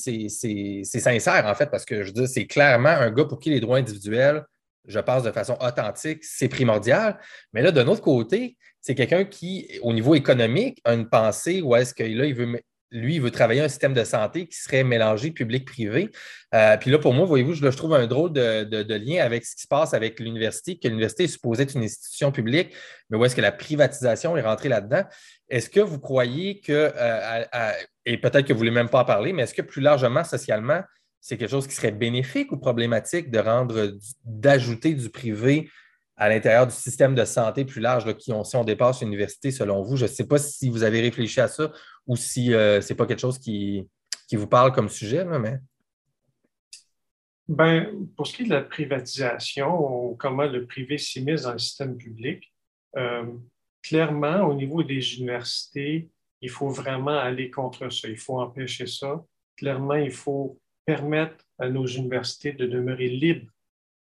sincère, en fait, parce que je dis, c'est clairement un gars pour qui les droits individuels, je pense de façon authentique, c'est primordial. Mais là, d'un autre côté, c'est quelqu'un qui, au niveau économique, a une pensée où est-ce que là, il veut, lui, il veut travailler un système de santé qui serait mélangé public-privé. Euh, puis là, pour moi, voyez-vous, je, trouve un drôle de, lien avec ce qui se passe avec l'université, que l'université est supposée être une institution publique, mais où est-ce que la privatisation est rentrée là-dedans? Est-ce que vous croyez que, euh, et peut-être que vous ne voulez même pas en parler, mais est-ce que plus largement, socialement, c'est quelque chose qui serait bénéfique ou problématique de rendre, d'ajouter du privé à l'intérieur du système de santé plus large, qui si on dépasse l'université, selon vous? Je ne sais pas si vous avez réfléchi à ça ou si euh, ce n'est pas quelque chose qui, qui, vous parle comme sujet, mais. Ben, pour ce qui est de la privatisation, comment le privé s'immisce dans le système public, euh, clairement, au niveau des universités, il faut vraiment aller contre ça. Il faut empêcher ça. Clairement, il faut permettre à nos universités de demeurer libres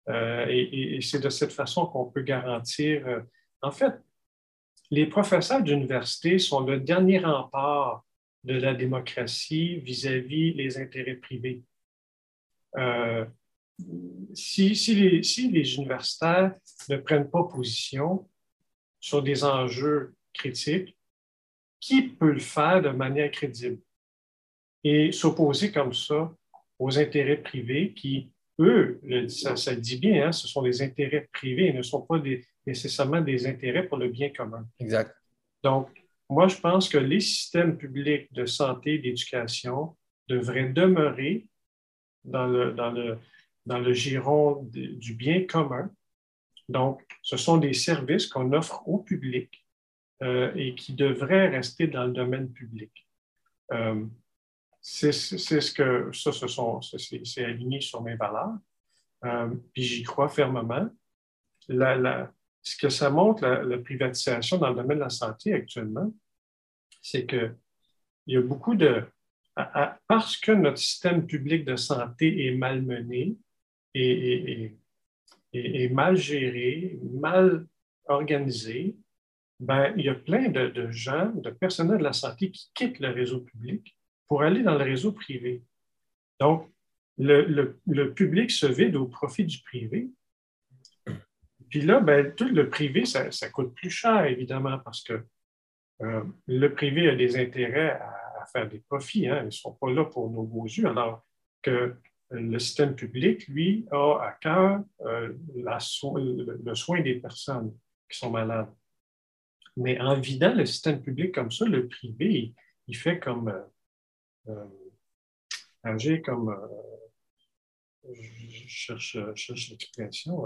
euh, et, c'est de cette façon qu'on peut garantir. Euh, en fait, les professeurs d'université sont le dernier rempart de la démocratie vis-à-vis des les intérêts privés. Euh, si, les, si, les, universitaires ne prennent pas position sur des enjeux critiques, qui peut le faire de manière crédible? Et s'opposer comme ça aux intérêts privés qui eux, ça, dit bien, hein, ce sont des intérêts privés, ne sont pas nécessairement des intérêts pour le bien commun. Exact. Donc, moi, je pense que les systèmes publics de santé et d'éducation devraient demeurer dans le, dans le, dans le giron du bien commun. Donc, ce sont des services qu'on offre au public euh, et qui devraient rester dans le domaine public. Euh, c'est ce que ça, ce sont, c'est aligné sur mes valeurs. Euh, puis j'y crois fermement. Ce que ça montre, la, privatisation dans le domaine de la santé actuellement, c'est qu'il y a beaucoup de. parce que notre système public de santé est malmené et, et, mal géré, mal organisé, ben, il y a plein de, de gens, de personnels de la santé qui quittent le réseau public pour aller dans le réseau privé. Donc, le, public se vide au profit du privé. Puis là, ben, tout le privé, ça, coûte plus cher, évidemment, parce que euh, le privé a des intérêts à, faire des profits. Hein. Ils ne sont pas là pour nos beaux yeux. Alors, que le système public, lui, a à cœur euh, le soin des personnes qui sont malades. Mais en vidant le système public comme ça, le privé, il, fait comme euh, euh, agir comme je cherche, l'expression,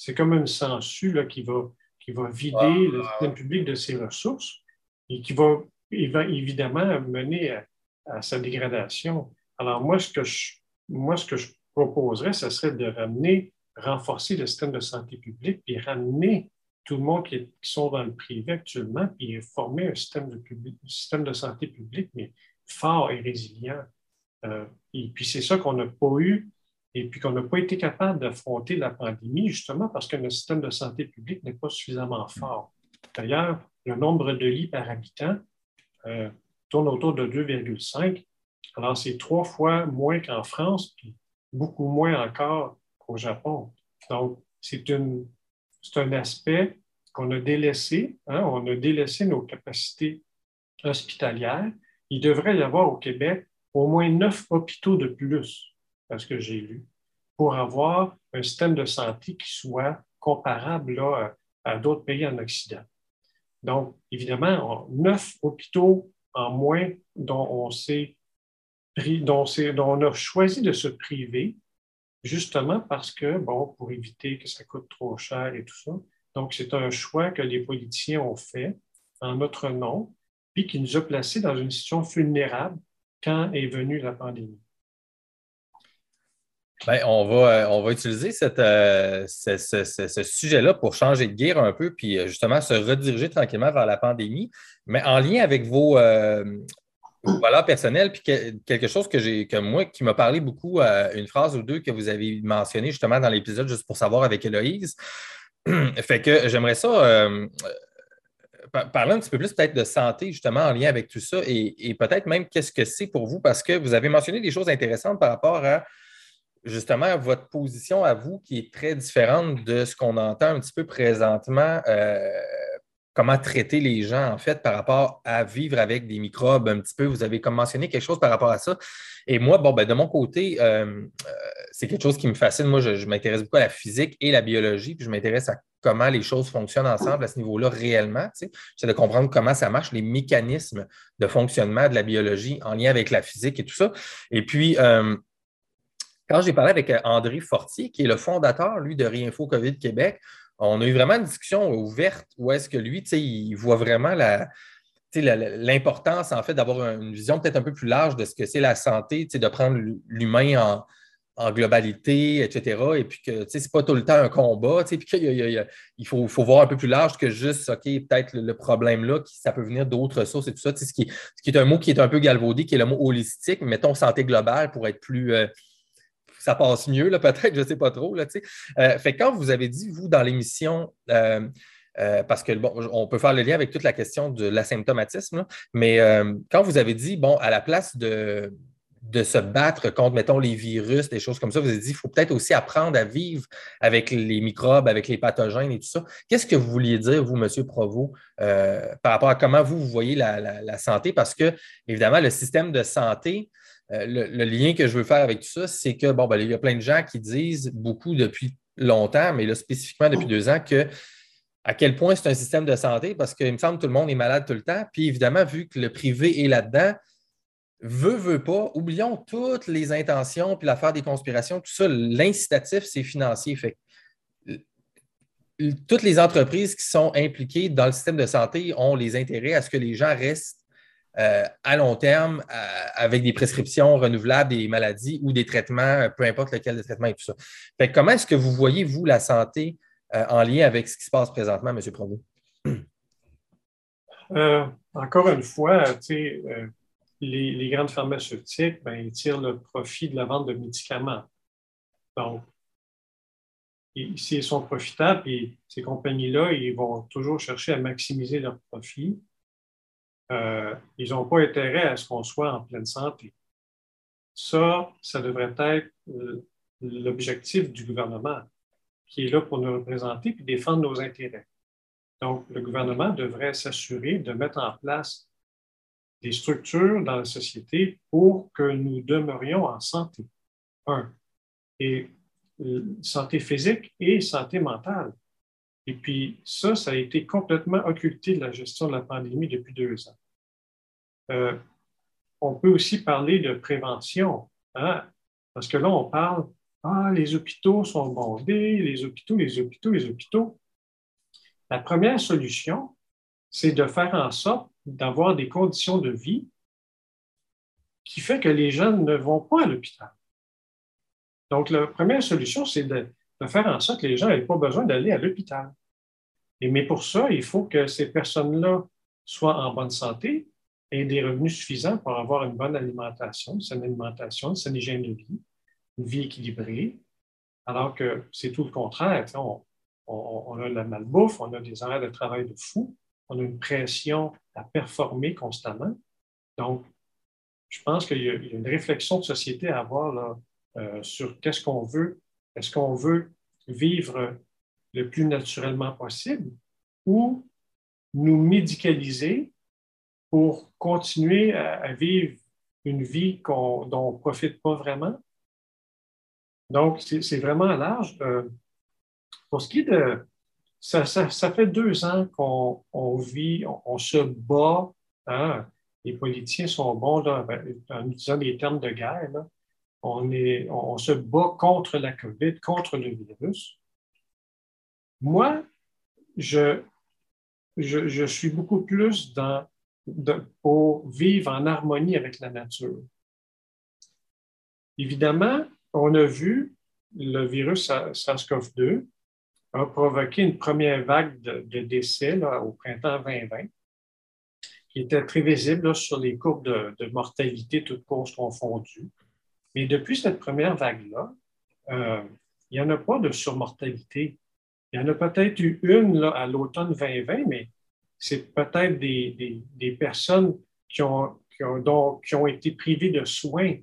c'est comme une sangsue là, qui, va, qui va vider le système public de ses ressources et qui va, évidemment mener à, sa dégradation. Alors moi, ce que je, moi, ce que je proposerais, ce serait de ramener, renforcer le système de santé publique, puis ramener tout le monde qui, sont dans le privé actuellement, puis former un système de, système de santé publique, mais fort et résilient. Euh, et puis c'est ça qu'on n'a pas eu et puis qu'on n'a pas été capable d'affronter la pandémie, justement parce que notre système de santé publique n'est pas suffisamment fort. D'ailleurs, le nombre de lits par habitant euh, tourne autour de 2,5. Alors, c'est trois fois moins qu'en France, puis beaucoup moins encore qu'au Japon. Donc, c'est un aspect qu'on a délaissé. Hein, on a délaissé nos capacités hospitalières. Il devrait y avoir au Québec au moins neuf hôpitaux de plus, parce que j'ai lu, pour avoir un système de santé qui soit comparable à d'autres pays en Occident. Donc, évidemment, neuf hôpitaux en moins dont on s'est dont, dont, on a choisi de se priver, justement parce que, bon, pour éviter que ça coûte trop cher et tout ça. Donc, c'est un choix que les politiciens ont fait en notre nom, puis qui nous a placés dans une situation vulnérable quand est venue la pandémie. Ben, on, va, euh, on va utiliser euh, ce, sujet-là pour changer de guerre un peu, puis euh, justement se rediriger tranquillement vers la pandémie, mais en lien avec vos, valeurs personnelles, puis quelque chose que j'ai, que moi, qui m'a parlé beaucoup, une phrase ou deux que vous avez mentionné justement dans l'épisode, juste pour savoir avec Héloïse. fait que j'aimerais ça parler un petit peu plus peut-être de santé, justement, en lien avec tout ça, et peut-être même qu'est-ce que c'est pour vous, parce que vous avez mentionné des choses intéressantes par rapport à justement votre position à vous qui est très différente de ce qu'on entend un petit peu présentement, euh, comment traiter les gens en fait par rapport à vivre avec des microbes un petit peu? Vous avez comme mentionné quelque chose par rapport à ça. Et moi, bon, ben, de mon côté, euh, euh, c'est quelque chose qui me fascine. Moi, je, m'intéresse beaucoup à la physique et la biologie, puis je m'intéresse à comment les choses fonctionnent ensemble à ce niveau-là réellement. J'essaie de comprendre comment ça marche, les mécanismes de fonctionnement de la biologie en lien avec la physique et tout ça. Et puis, quand j'ai parlé avec euh, André Fortier, qui est le fondateur, lui, de Réinfo COVID Québec, on a eu vraiment une discussion ouverte où est-ce que lui, il voit vraiment l'importance, en fait, d'avoir une vision peut-être un peu plus large de ce que c'est la santé, de prendre l'humain en, globalité, etc. Et puis que ce n'est pas tout le temps un combat, puis qu'il faut, faut, voir un peu plus large que juste, OK, peut-être le, problème là, ça peut venir d'autres sources et tout ça. Ce qui, ce qui est un mot qui est un peu galvaudé, qui est le mot holistique, mettons santé globale pour être plus. Euh, ça passe mieux, peut-être, je ne sais pas trop. Là, euh, fait quand vous avez dit, vous, dans l'émission, euh, euh, parce que bon, on peut faire le lien avec toute la question de l'asymptomatisme, mais quand vous avez dit, bon, à la place de, de se battre contre, mettons, les virus, des choses comme ça, vous avez dit, il faut peut-être aussi apprendre à vivre avec les microbes, avec les pathogènes et tout ça. Qu'est-ce que vous vouliez dire, vous, M. Provost, par rapport à comment vous, vous voyez la, la, santé? Parce que, évidemment, le système de santé, euh, le, lien que je veux faire avec tout ça, c'est que, bon, ben, il y a plein de gens qui disent beaucoup depuis longtemps, mais là, spécifiquement depuis deux ans, que à quel point c'est un système de santé, parce qu'il me semble que tout le monde est malade tout le temps. Puis évidemment, vu que le privé est là-dedans, veut, veut pas, oublions toutes les intentions, puis l'affaire des conspirations, tout ça, l'incitatif, c'est financier. Fait toutes les entreprises qui sont impliquées dans le système de santé ont les intérêts à ce que les gens restent euh, à long terme euh, avec des prescriptions renouvelables des maladies ou des traitements, euh, peu importe lequel des traitements et tout ça. comment est-ce que vous voyez, vous, la santé en lien avec ce qui se passe présentement, M. Provost? encore une fois, les, les, grandes pharmaceutiques, ben, ils tirent le profit de la vente de médicaments. Donc, s'ils sont profitables, ces compagnies-là, ils vont toujours chercher à maximiser leur profit. Euh, ils n'ont pas intérêt à ce qu'on soit en pleine santé. Ça, ça devrait être euh, l'objectif du gouvernement, qui est là pour nous représenter et défendre nos intérêts. Donc, le gouvernement devrait s'assurer de mettre en place des structures dans la société pour que nous demeurions en santé. un. Et euh, santé physique et santé mentale. Et puis ça, ça a été complètement occulté de la gestion de la pandémie depuis deux ans. Euh, on peut aussi parler de prévention, hein? parce que là, on parle, ah, les hôpitaux sont bondés, les hôpitaux, les hôpitaux, les hôpitaux. La première solution, c'est de faire en sorte d'avoir des conditions de vie qui fait que les jeunes ne vont pas à l'hôpital. Donc, la première solution, c'est de, faire en sorte que les gens n'aient pas besoin d'aller à l'hôpital. Mais pour ça, il faut que ces personnes-là soient en bonne santé et des revenus suffisants pour avoir une bonne alimentation, une saine alimentation, une saine hygiène de vie, une vie équilibrée, alors que c'est tout le contraire. On, on, a la malbouffe, on a des horaires de travail de fou, on a une pression à performer constamment. Donc, je pense qu'il y, a une réflexion de société à avoir euh, sur qu'est-ce qu'on veut. Est-ce qu'on veut vivre le plus naturellement possible ou nous médicaliser pour continuer à, vivre une vie dont on ne profite pas vraiment? Donc, c'est vraiment large. Euh, pour ce qui est de... Ça, fait deux ans qu'on vit, on, se bat. Hein? Les politiciens sont bons ben, en utilisant des termes de guerre. On, est, on se bat contre la COVID, contre le virus. Moi, je, je, suis beaucoup plus dans, pour vivre en harmonie avec la nature. Évidemment, on a vu le virus SARS-CoV-2 a provoqué une première vague de, décès au printemps 2020, qui était très visible sur les courbes de, mortalité, toutes causes confondues. Mais depuis cette première vague-là, euh, il n'y en a pas de surmortalité. Il y en a peut-être eu une à l'automne 2020, mais c'est peut-être des, personnes qui ont, qui, ont, qui ont été privées de soins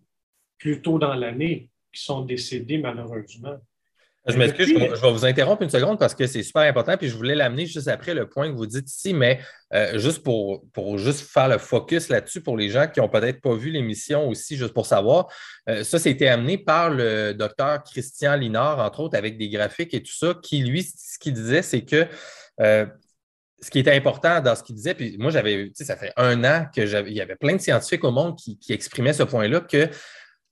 plus tôt dans l'année, qui sont décédées malheureusement. Je m'excuse, je, vais vous interrompre une seconde parce que c'est super important, puis je voulais l'amener juste après le point que vous dites ici, mais euh, juste pour, pour juste faire le focus là-dessus pour les gens qui n'ont peut-être pas vu l'émission aussi, juste pour savoir. Euh, ça, c'était amené par le docteur Christian Linard, entre autres, avec des graphiques et tout ça, qui, lui, ce qu'il disait, c'est que euh, ce qui était important dans ce qu'il disait, puis moi, j'avais, tu sais, ça fait un an qu'il y avait plein de scientifiques au monde qui, qui exprimaient ce point-là, que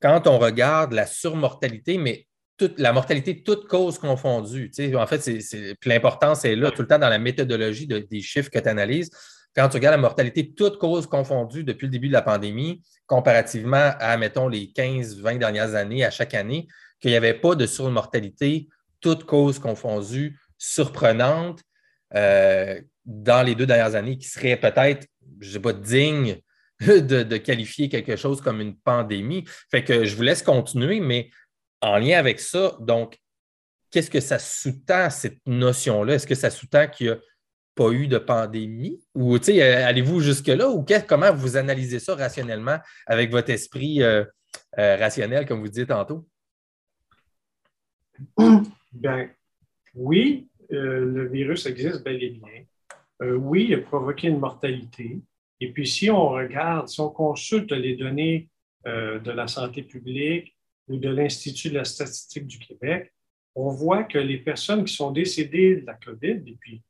quand on regarde la surmortalité, mais toute, la mortalité, toute cause confondue. en fait, c'est, là tout le temps dans la méthodologie des chiffres que tu analyses. Quand tu regardes la mortalité, toute cause confondue depuis le début de la pandémie, comparativement à, mettons, les 15, 20 dernières années, à chaque année, qu'il n'y avait pas de surmortalité, toute cause confondue, surprenante euh, dans les deux dernières années, qui serait peut-être, je ne sais pas, digne de, de, qualifier quelque chose comme une pandémie. Fait que je vous laisse continuer, mais en lien avec ça, donc, qu'est-ce que ça sous-tend, cette notion-là? Est-ce que ça sous-tend qu'il n'y a pas eu de pandémie? Ou euh, allez-vous jusque-là? Ou comment vous analysez ça rationnellement avec votre esprit euh, euh, rationnel, comme vous disiez tantôt? Bien, oui, le virus existe bel et bien. oui, il a provoqué une mortalité. Et puis, si on regarde, si on consulte les données de la santé publique, ou de l'Institut de la statistique du Québec, on voit que les personnes qui sont décédées de la COVID, et puis,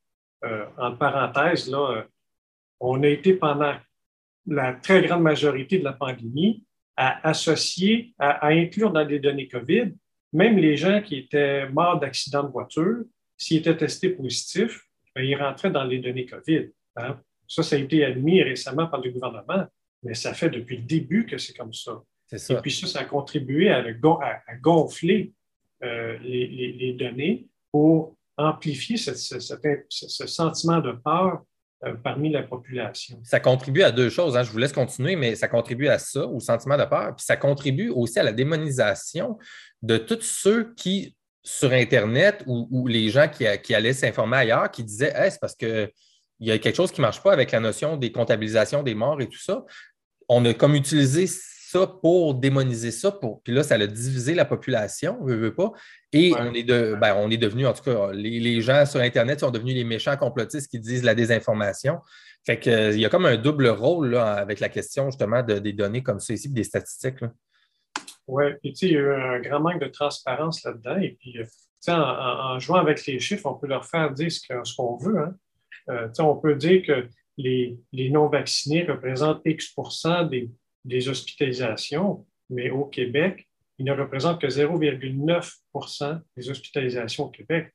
euh, en parenthèse, là, euh, on a été pendant la très grande majorité de la pandémie à associer, à, inclure dans les données COVID, même les gens qui étaient morts d'accident de voiture, s'ils étaient testés positifs, ben, ils rentraient dans les données COVID. Hein. Ça, ça a été admis récemment par le gouvernement, mais ça fait depuis le début que c'est comme ça. Et puis ça, ça a contribué à, gonfler euh, les, données pour amplifier ce, sentiment de peur euh, parmi la population. Ça contribue à deux choses. Hein. Je vous laisse continuer, mais ça contribue à ça, au sentiment de peur. Puis ça contribue aussi à la démonisation de tous ceux qui, sur Internet ou, les gens qui, allaient s'informer ailleurs, qui disaient c'est parce qu'il y a quelque chose qui ne marche pas avec la notion des comptabilisations des morts et tout ça. On a comme utilisé pour démoniser ça. Pour... Puis là, ça a divisé la population, on veut, pas. Et on est de, ben, on est devenu, en tout cas, les, gens sur Internet sont devenus les méchants complotistes qui disent la désinformation. Fait qu'il euh, il y a comme un double rôle là, avec la question justement de, des données comme ça ici, des statistiques. Oui, puis tu sais, il y a eu un grand manque de transparence là-dedans. Et puis, euh, en, en, jouant avec les chiffres, on peut leur faire dire ce qu'on veut. Hein. Euh, on peut dire que les, les non-vaccinés représentent X des, des hospitalisations, mais au Québec, ils ne représentent que 0,9% des hospitalisations au Québec.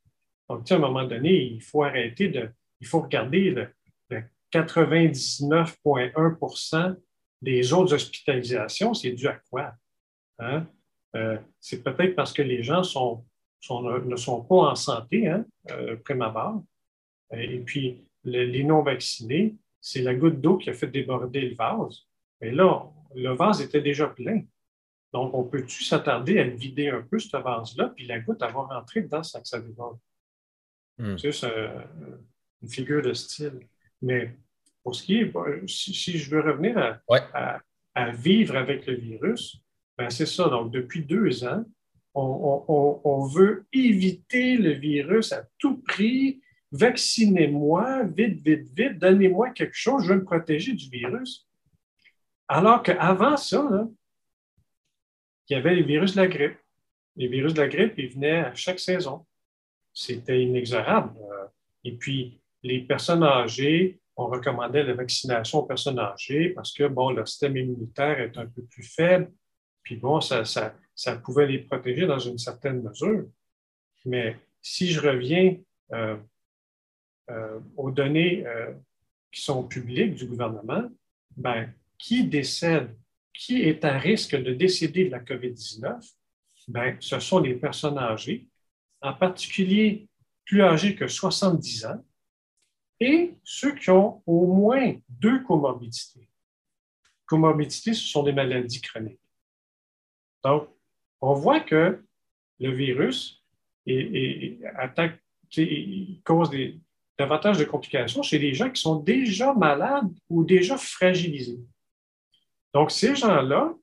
Donc, à un moment donné, il faut arrêter de, il faut regarder le, 99,1% des autres hospitalisations, c'est dû à quoi? Hein? Euh, c'est peut-être parce que les gens ne sont pas en santé, hein, euh, prime abord. Et puis, les non-vaccinés, c'est la goutte d'eau qui a fait déborder le vase. Mais là, le vase était déjà plein. Donc, on peut-tu s'attarder à vider un peu ce vase-là, puis la goutte avoir rentré dedans sans que ça déborde? Hmm. C'est une figure de style. Mais pour ce qui est, si, je veux revenir à, vivre avec le virus, ben c'est ça. Donc, depuis deux ans, on, veut éviter le virus à tout prix. Vaccinez-moi, vite, vite, vite, donnez-moi quelque chose, je veux me protéger du virus. Alors qu'avant ça, il y avait les virus de la grippe. Les virus de la grippe, ils venaient à chaque saison. C'était inexorable. Et puis, les personnes âgées, on recommandait la vaccination aux personnes âgées parce que, bon, leur système immunitaire est un peu plus faible. Puis, bon, ça, pouvait les protéger dans une certaine mesure. Mais si je reviens euh, euh, aux données euh, qui sont publiques du gouvernement, ben, qui décède, qui est à risque de décéder de la COVID-19? Ben, ce sont les personnes âgées, en particulier plus âgées que 70 ans, et ceux qui ont au moins deux comorbidités. Comorbidités, ce sont des maladies chroniques. Donc, on voit que le virus attaque, cause davantage de complications chez les gens qui sont déjà malades ou déjà fragilisés. Donc, ces gens-là,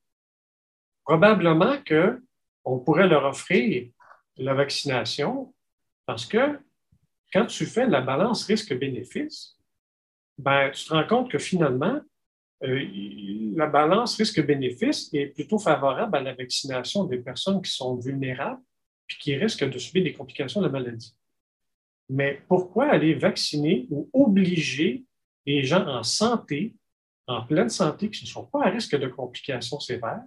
probablement qu'on pourrait leur offrir la vaccination parce que quand tu fais la balance risque-bénéfice, ben, tu te rends compte que finalement, euh, la balance risque-bénéfice est plutôt favorable à la vaccination des personnes qui sont vulnérables et qui risquent de subir des complications de la maladie. Mais pourquoi aller vacciner ou obliger les gens en santé, en pleine santé, qui ne sont pas à risque de complications sévères?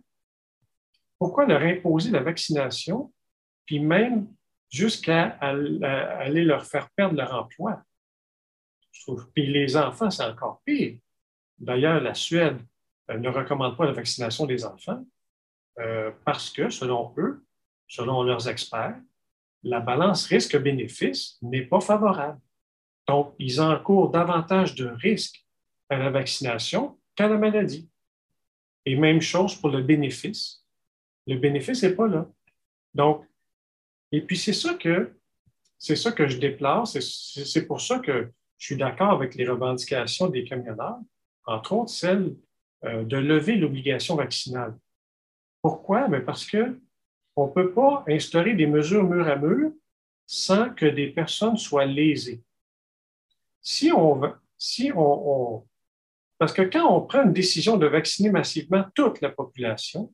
Pourquoi leur imposer la vaccination, puis même jusqu'à aller leur faire perdre leur emploi? Puis les enfants, c'est encore pire. D'ailleurs, la Suède euh, ne recommande pas la vaccination des enfants euh, parce que, selon eux, selon leurs experts, la balance risque-bénéfice n'est pas favorable. Donc, ils encourent davantage de risques à la vaccination qu'à la maladie. Et même chose pour le bénéfice. Le bénéfice n'est pas là. Donc, et puis, c'est ça que, c'est ça que je déplace, c'est pour ça que je suis d'accord avec les revendications des camionneurs, entre autres celle euh, de lever l'obligation vaccinale. Pourquoi? Mais parce qu'on ne peut pas instaurer des mesures mur à mur sans que des personnes soient lésées. Si on, si on, parce que quand on prend une décision de vacciner massivement toute la population,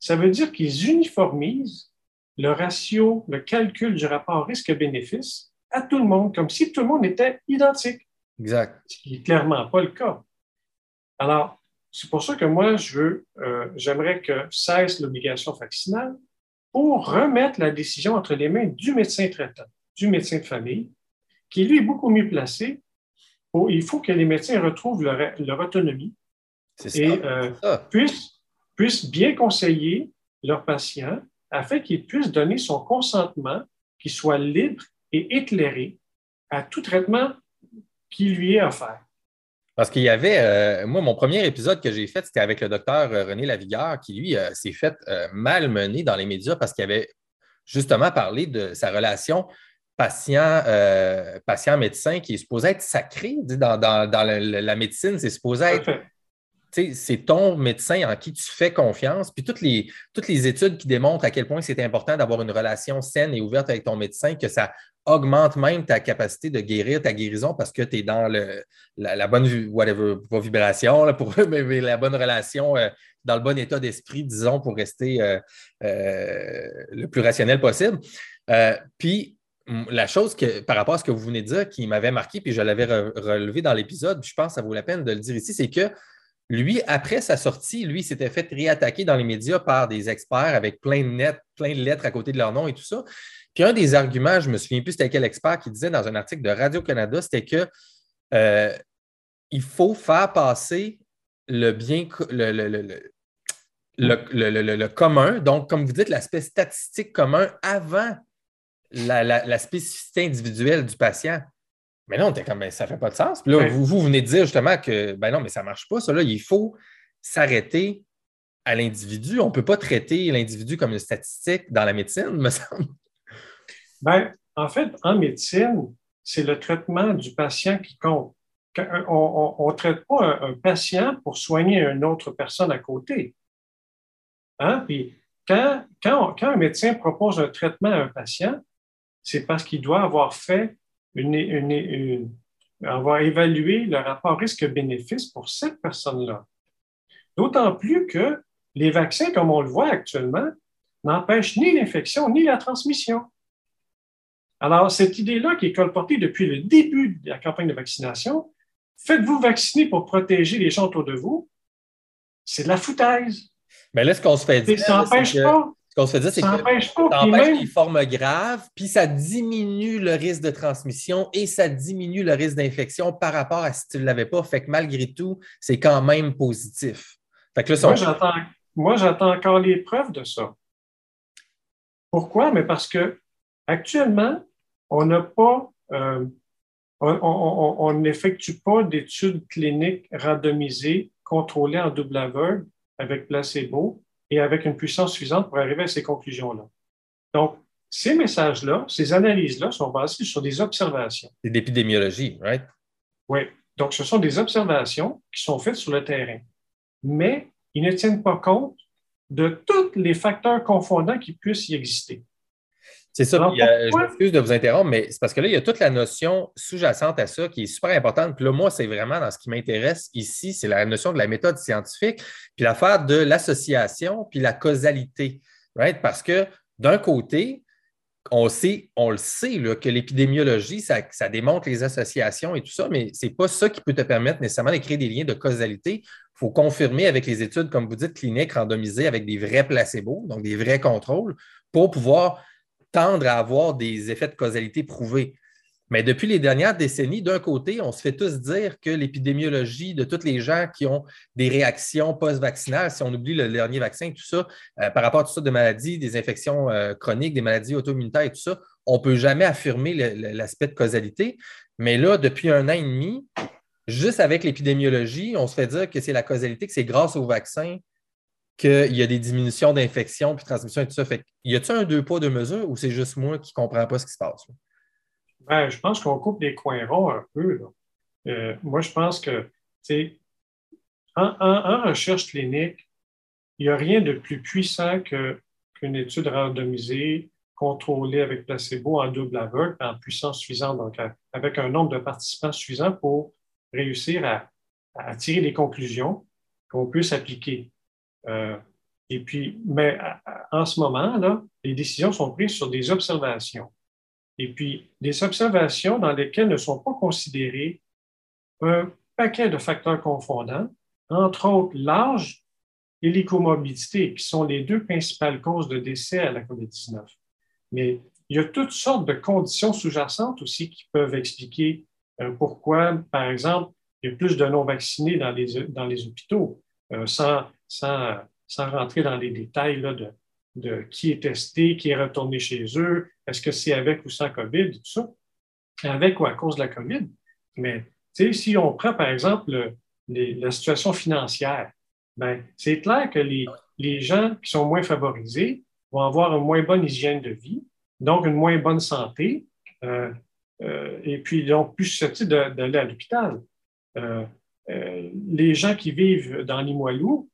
ça veut dire qu'ils uniformisent le ratio, le calcul du rapport risque-bénéfice à tout le monde, comme si tout le monde était identique. Exact. Ce qui n'est clairement pas le cas. Alors, c'est pour ça que moi, je veux, euh, j'aimerais que cesse l'obligation vaccinale pour remettre la décision entre les mains du médecin traitant, du médecin de famille, qui lui est beaucoup mieux placé. Il faut que les médecins retrouvent leur, autonomie et euh, puissent, puissent bien conseiller leurs patients afin qu'il puisse donner son consentement, qu'il soit libre et éclairé à tout traitement qui lui est offert. Parce qu'il y avait, euh, moi, mon premier épisode que j'ai fait, c'était avec le docteur euh, René Lavigueur, qui, lui, euh, s'est fait malmener dans les médias parce qu'il avait justement parlé de sa relation patient-médecin qui est supposée être sacrée dans, la, médecine. C'est supposé être c'est ton médecin en qui tu fais confiance. Puis toutes les, toutes les études qui démontrent à quel point c'est important d'avoir une relation saine et ouverte avec ton médecin, que ça augmente même ta capacité de guérir, ta guérison, parce que tu es dans le, la, bonne whatever, vibration, pour mais, la bonne relation, euh, dans le bon état d'esprit, disons, pour rester euh, euh, le plus rationnel possible. puis, la chose que, par rapport à ce que vous venez de dire qui m'avait marqué, puis je l'avais relevé dans l'épisode, je pense que ça vaut la peine de le dire ici, c'est que lui, après sa sortie, lui, s'était fait réattaquer dans les médias par des experts avec plein de, net, plein de lettres à côté de leur nom et tout ça. Puis un des arguments, je me souviens plus c'était quel expert qui disait dans un article de Radio-Canada, c'était que euh, il faut faire passer le bien, le, le, commun, donc comme vous dites, l'aspect statistique commun avant la, spécificité individuelle du patient. Mais non, on comme, ben, ça ne fait pas de sens. Puis là, vous, vous, venez de dire justement que, ben non, mais ça ne marche pas, ça. Là, il faut s'arrêter à l'individu. On ne peut pas traiter l'individu comme une statistique dans la médecine, me semble. Ben, en fait, en médecine, c'est le traitement du patient qui compte. On ne traite pas un, patient pour soigner une autre personne à côté. Hein? Puis quand, quand, quand, un médecin propose un traitement à un patient, c'est parce qu'il doit avoir fait une, avoir évalué le rapport risque-bénéfice pour cette personne-là. D'autant plus que les vaccins, comme on le voit actuellement, n'empêchent ni l'infection ni la transmission. Alors, cette idée-là qui est colportée depuis le début de la campagne de vaccination, faites-vous vacciner pour protéger les gens autour de vous, c'est de la foutaise. Mais là, ce qu'on se fait dire, ça n'empêche pas. Qu'on se fait dire, c'est que ça empêche les formes graves, puis ça diminue le risque de transmission et ça diminue le risque d'infection par rapport à si tu ne l'avais pas. Fait que malgré tout, c'est quand même positif. Fait que là, moi, j'attends encore les preuves de ça. Pourquoi? Mais parce que actuellement, on n'a pas, euh, on n'effectue pas d'études cliniques randomisées contrôlées en double aveugle avec placebo et avec une puissance suffisante pour arriver à ces conclusions-là. Donc, ces messages-là, ces analyses-là sont basées sur des observations. C'est d'épidémiologie, right? Oui. Donc, ce sont des observations qui sont faites sur le terrain. Mais ils ne tiennent pas compte de tous les facteurs confondants qui puissent y exister. C'est ça. je m'excuse de vous interrompre, mais c'est parce que là, il y a toute la notion sous-jacente à ça qui est super importante. Puis là, moi, c'est vraiment dans ce qui m'intéresse ici, c'est la notion de la méthode scientifique, puis l'affaire de l'association, puis la causalité. Right? Parce que d'un côté, on, sait, on le sait que l'épidémiologie, ça, ça, démontre les associations et tout ça, mais ce n'est pas ça qui peut te permettre nécessairement de créer des liens de causalité. Il faut confirmer avec les études, comme vous dites, cliniques randomisées avec des vrais placebos, donc des vrais contrôles, pour pouvoir tendre à avoir des effets de causalité prouvés. Mais depuis les dernières décennies, d'un côté, on se fait tous dire que l'épidémiologie de tous les gens qui ont des réactions post-vaccinales, si on oublie le dernier vaccin, tout ça, euh, par rapport à tout ça de maladies, des infections euh, chroniques, des maladies auto-immunitaires et tout ça, on ne peut jamais affirmer l'aspect de causalité. Mais là, depuis un an et demi, juste avec l'épidémiologie, on se fait dire que c'est la causalité, que c'est grâce au vaccin qu'il y a des diminutions d'infection puis transmission et tout ça. Fait y a-t-il un deux poids, deux mesures ou c'est juste moi qui ne comprends pas ce qui se passe? Ben, je pense qu'on coupe des coins ronds un peu. Euh, moi, je pense que, en, en, recherche clinique, il n'y a rien de plus puissant qu'une étude randomisée, contrôlée avec placebo en double aveugle, en puissance suffisante, donc avec un nombre de participants suffisant pour réussir à, à tirer des conclusions qu'on puisse appliquer. Euh, et puis, mais en ce moment, là, les décisions sont prises sur des observations. Et puis, des observations dans lesquelles ne sont pas considérés un paquet de facteurs confondants, entre autres l'âge et les qui sont les deux principales causes de décès à la COVID-19. Mais il y a toutes sortes de conditions sous-jacentes aussi qui peuvent expliquer euh, pourquoi, par exemple, il y a plus de non-vaccinés dans les, dans les hôpitaux, sans, sans, sans rentrer dans les détails de, de qui est testé, qui est retourné chez eux, est-ce que c'est avec ou sans COVID, tout ça, avec ou à cause de la COVID. Mais si on prend par exemple la situation financière, ben, c'est clair que les, les gens qui sont moins favorisés vont avoir une moins bonne hygiène de vie, donc une moins bonne santé, euh, euh, et puis donc plus susceptibles d'aller à l'hôpital. Euh, les gens qui vivent dans Limoilou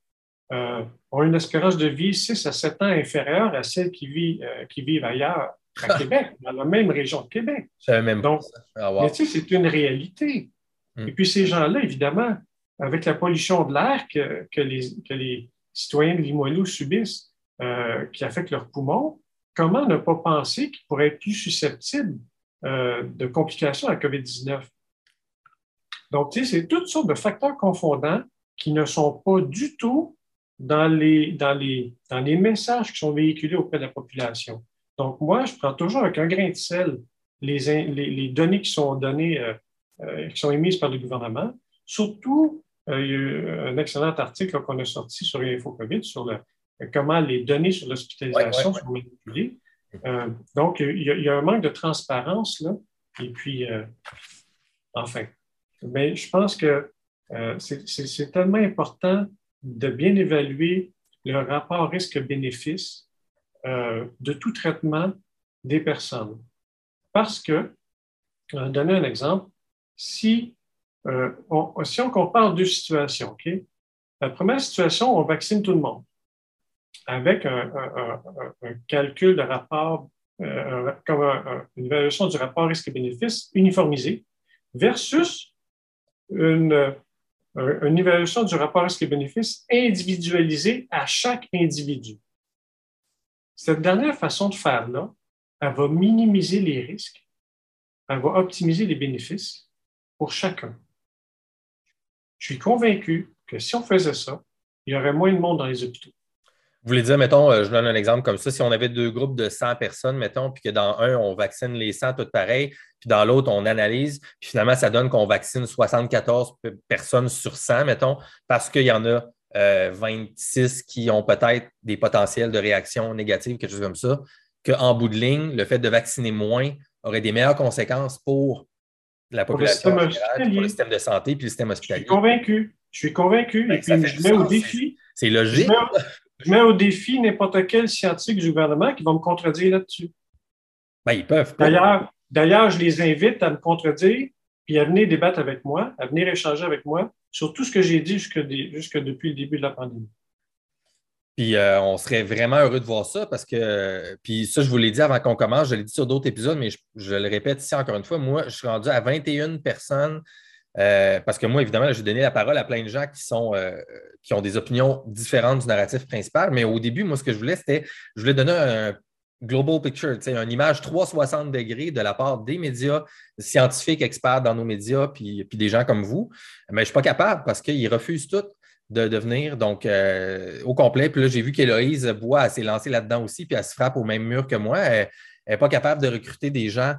ont une espérance de vie 6 à 7 ans inférieure à celle qui, vit, qui vivent ailleurs à Québec, dans la même région de Québec. même Donc, ah, mais tu sais, c'est une réalité. Hmm. Et puis ces gens-là, évidemment, avec la pollution de l'air que, que, les, que les citoyens de Limoilou subissent, euh, qui affectent leurs poumons, comment ne pas penser qu'ils pourraient être plus susceptibles euh, de complications à COVID-19? Donc, tu sais, c'est toutes sortes de facteurs confondants qui ne sont pas du tout dans les, dans les, dans les messages qui sont véhiculés auprès de la population. Donc, moi, je prends toujours avec un grain de sel les, les, données qui sont données, euh, euh, qui sont émises par le gouvernement. Surtout, il y a eu un excellent article qu'on a sorti sur InfoCovid sur le, comment les données sur l'hospitalisation sont manipulées. donc, il y, a, il y, a, un manque de transparence là. Et puis, enfin, mais je pense que euh, c'est tellement important de bien évaluer le rapport risque-bénéfice euh, de tout traitement des personnes. Parce que, on donner un exemple, si, euh, on, si on compare deux situations, OK? La première situation, on vaccine tout le monde avec un, calcul de rapport, comme une évaluation du rapport risque-bénéfice uniformisé versus une, une évaluation du rapport risque-bénéfice individualisée à chaque individu. Cette dernière façon de faire-là, elle va minimiser les risques, elle va optimiser les bénéfices pour chacun. Je suis convaincu que si on faisait ça, il y aurait moins de monde dans les hôpitaux. Vous voulez dire, mettons, euh, je donne un exemple comme ça, si on avait deux groupes de 100 personnes, mettons, puis que dans un, on vaccine les 100 toutes pareilles, puis dans l'autre, on analyse, puis finalement, ça donne qu'on vaccine 74 personnes sur 100, mettons, parce qu'il y en a 26 euh, qui ont peut-être des potentiels de réaction négative, quelque chose comme ça, qu'en bout de ligne, le fait de vacciner moins aurait des meilleures conséquences pour la population pour le système de santé puis le système hospitalier. Je suis convaincu. Je suis convaincu. Ben, et puis, je mets au défi. C'est logique. Je mets au défi n'importe quel scientifique du gouvernement qui va me contredire là-dessus. Ben, ils peuvent. D'ailleurs, d'ailleurs, je les invite à me contredire puis à venir débattre avec moi, à venir échanger avec moi sur tout ce que j'ai dit jusque, depuis le début de la pandémie. Puis euh, on serait vraiment heureux de voir ça parce que, puis ça, je vous l'ai dit avant qu'on commence, je l'ai dit sur d'autres épisodes, mais je, le répète ici encore une fois, moi, je suis rendu à 21 personnes euh, parce que moi, évidemment, j'ai donné la parole à plein de gens qui, sont, euh, qui ont des opinions différentes du narratif principal. Mais au début, moi, ce que je voulais, c'était, je voulais donner un global picture, une image 360 degrés de la part des médias scientifiques, experts dans nos médias, puis, des gens comme vous. Mais je ne suis pas capable parce qu'ils refusent tout de devenir donc euh, au complet. Puis là, j'ai vu qu'Héloïse Bois s'est lancée là-dedans aussi, puis elle se frappe au même mur que moi. Elle n'est pas capable de recruter des gens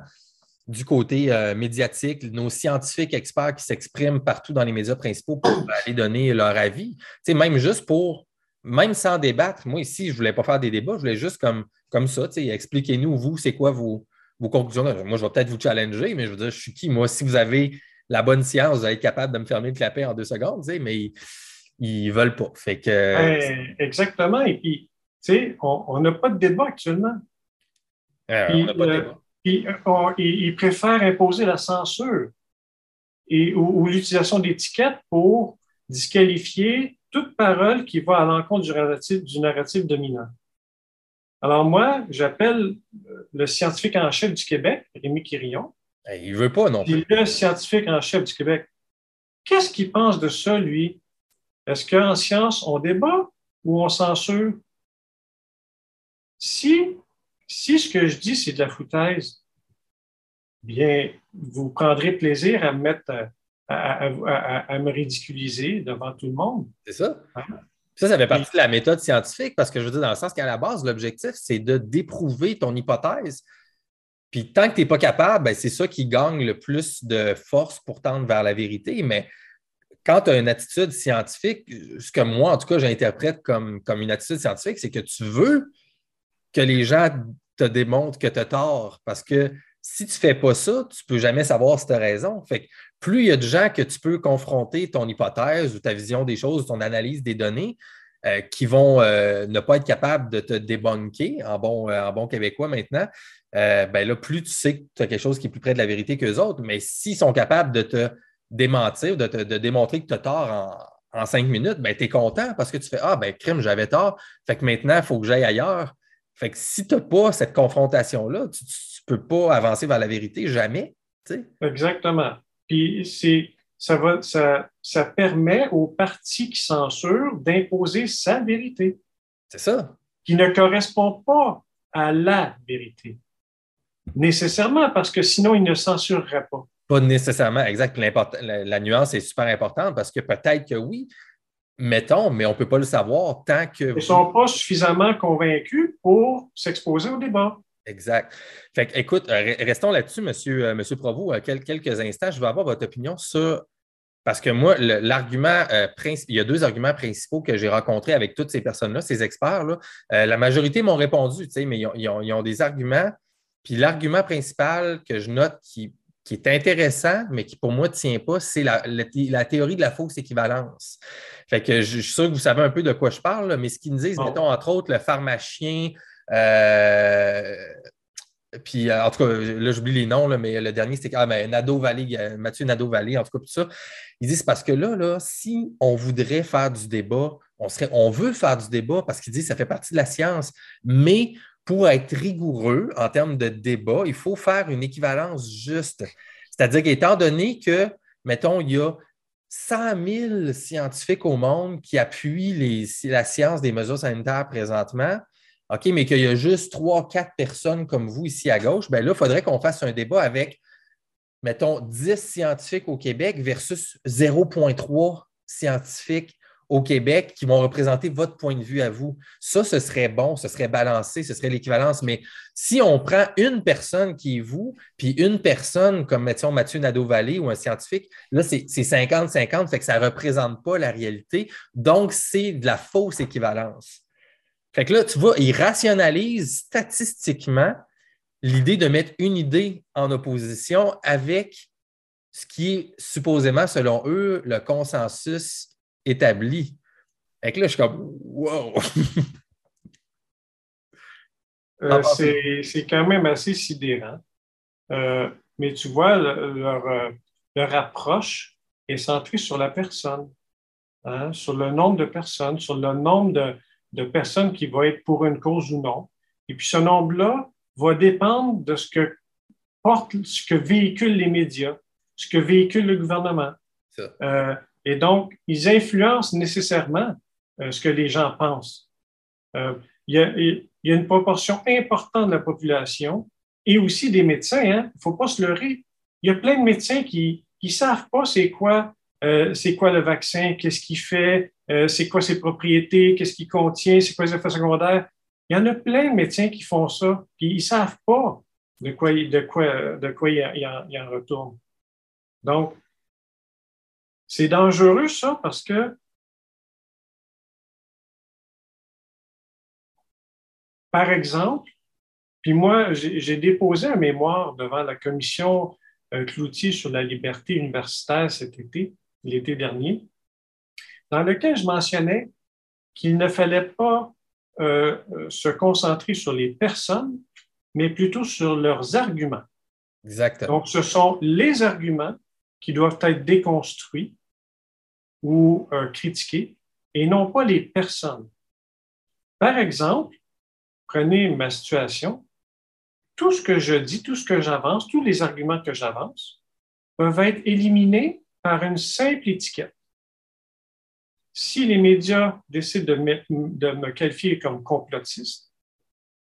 du côté euh, médiatique, nos scientifiques experts qui s'expriment partout dans les médias principaux pour aller donner leur avis. Tu même juste pour, même sans débattre, moi ici, je ne voulais pas faire des débats, je voulais juste comme, comme ça, expliquez-nous, vous, c'est quoi vos, vos conclusions. Moi, je vais peut-être vous challenger, mais je veux dire, je suis qui? Moi, si vous avez la bonne science, vous allez être capable de me fermer le clapet en deux secondes, mais ils ne veulent pas. Fait que, exactement. Et puis, tu sais, on n'a pas de débat actuellement. Euh, on n'a pas de euh, débat. Euh, ils, préfèrent imposer la censure et, ou, l'utilisation d'étiquettes pour disqualifier toute parole qui va à l'encontre du narratif, du narratif dominant. Alors moi, j'appelle euh, le scientifique en chef du Québec, Rémi Quirion. Il ne veut pas non plus. Le scientifique en chef du Québec. Qu'est-ce qu'il pense de ça, lui? Est-ce qu'en science, on débat ou on censure? Si si ce que je dis, c'est de la foutaise, bien, vous prendrez plaisir à me mettre à, me ridiculiser devant tout le monde. C'est ça. Hein? Ça, ça fait partie de la méthode scientifique parce que je veux dire, dans le sens qu'à la base, l'objectif, c'est de déprouver ton hypothèse. Puis tant que tu n'es pas capable, ben, c'est ça qui gagne le plus de force pour tendre vers la vérité. Mais quand tu as une attitude scientifique, ce que moi, en tout cas, j'interprète comme, comme une attitude scientifique, c'est que tu veux que les gens te démontrent que tu as tort. Parce que si tu ne fais pas ça, tu ne peux jamais savoir si tu as raison. Fait plus il y a de gens que tu peux confronter ton hypothèse ou ta vision des choses, ton analyse des données, euh, qui vont euh, ne pas être capables de te débunker en bon, euh, en bon québécois maintenant, ben là, plus tu sais que tu as quelque chose qui est plus près de la vérité qu'eux autres. Mais s'ils sont capables de te démentir, de te démontrer que tu as tort en, cinq minutes, ben, tu es content parce que tu fais Ah, ben, crime, j'avais tort. Fait que maintenant, il faut que j'aille ailleurs. Fait que si tu n'as pas cette confrontation-là, tu ne peux pas avancer vers la vérité, jamais. Exactement. Puis ça, va, ça, ça permet aux partis qui censurent d'imposer sa vérité. C'est ça. Qui ne correspond pas à la vérité. Nécessairement, parce que sinon, ils ne censureraient pas. Pas nécessairement, exact. La, la, nuance est super importante parce que peut-être que oui, mettons, mais on ne peut pas le savoir tant que. Ils ne sont pas suffisamment convaincus pour s'exposer au débat. Exact. Fait écoute, euh, restons là-dessus, monsieur, euh, monsieur Provost, quelques instants. Je veux avoir votre opinion sur. Parce que moi, l'argument euh, principal, il y a deux arguments principaux que j'ai rencontrés avec toutes ces personnes-là, ces experts-là. la majorité m'ont répondu, mais ils ont, des arguments. Puis l'argument principal que je note qui, est intéressant, mais qui pour moi ne tient pas, c'est la, théorie de la fausse équivalence. Fait que je, suis sûr que vous savez un peu de quoi je parle, mais ce qu'ils nous disent, mettons, entre autres, le pharmacien. Euh, puis, en tout cas, là, j'oublie les noms, mais le dernier, c'était ah, ben, Nadeau Vallée, Mathieu Nadeau-Vallée, en tout cas, tout ça. Ils disent parce que là, là, si on voudrait faire du débat, on, serait, on veut faire du débat parce qu'ils disent que ça fait partie de la science, mais pour être rigoureux en termes de débat, il faut faire une équivalence juste. C'est-à-dire qu'étant donné que, mettons, il y a 100 000 scientifiques au monde qui appuient la science des mesures sanitaires présentement, OK, mais qu'il y a juste 3 quatre personnes comme vous ici à gauche, bien là, il faudrait qu'on fasse un débat avec, mettons, 10 scientifiques au Québec versus 0,3 scientifiques au Québec qui vont représenter votre point de vue à vous. Ça, ce serait bon, ce serait balancé, ce serait l'équivalence. Mais si on prend une personne qui est vous, puis une personne comme, mettons, Mathieu Nadeau-Vallée ou un scientifique, là, c'est 50-50, fait que ça ne représente pas la réalité. Donc, c'est de la fausse équivalence. Fait que là, tu vois, ils rationalisent statistiquement l'idée de mettre une idée en opposition avec ce qui est supposément, selon eux, le consensus établi. Fait que là, je suis comme wow! Euh, c'est quand même assez sidérant. Euh, mais tu vois, leur, euh, leur, approche est centrée sur la personne, hein, sur le nombre de personnes, sur le nombre de, de, personnes qui vont être pour une cause ou non. Et puis ce nombre-là va dépendre de ce que porte, ce que véhiculent les médias, ce que véhicule le gouvernement. Euh, et donc, ils influencent nécessairement euh, ce que les gens pensent. Euh, il, y a, il, une proportion importante de la population et aussi des médecins. Hein. Il ne faut pas se leurrer. Il y a plein de médecins qui ne savent pas c'est quoi, euh, c'est quoi le vaccin, qu'est-ce qu'il fait, c'est quoi ses propriétés, qu'est-ce qu'il contient, c'est quoi les effets secondaires. Il y en a plein de médecins qui font ça, puis ils ne savent pas de quoi, de quoi il, en, il en retourne. Donc, c'est dangereux, ça, parce que par exemple, puis moi, j'ai déposé un mémoire devant la commission euh, Cloutier sur la liberté universitaire cet été, l'été dernier, dans lequel je mentionnais qu'il ne fallait pas euh, euh, se concentrer sur les personnes, mais plutôt sur leurs arguments. Exactement. Donc, ce sont les arguments qui doivent être déconstruits ou euh, critiqués et non pas les personnes. Par exemple, prenez ma situation, tout ce que je dis, tout ce que j'avance, tous les arguments que j'avance peuvent être éliminés par une simple étiquette. Si les médias décident de me, de me qualifier comme complotiste,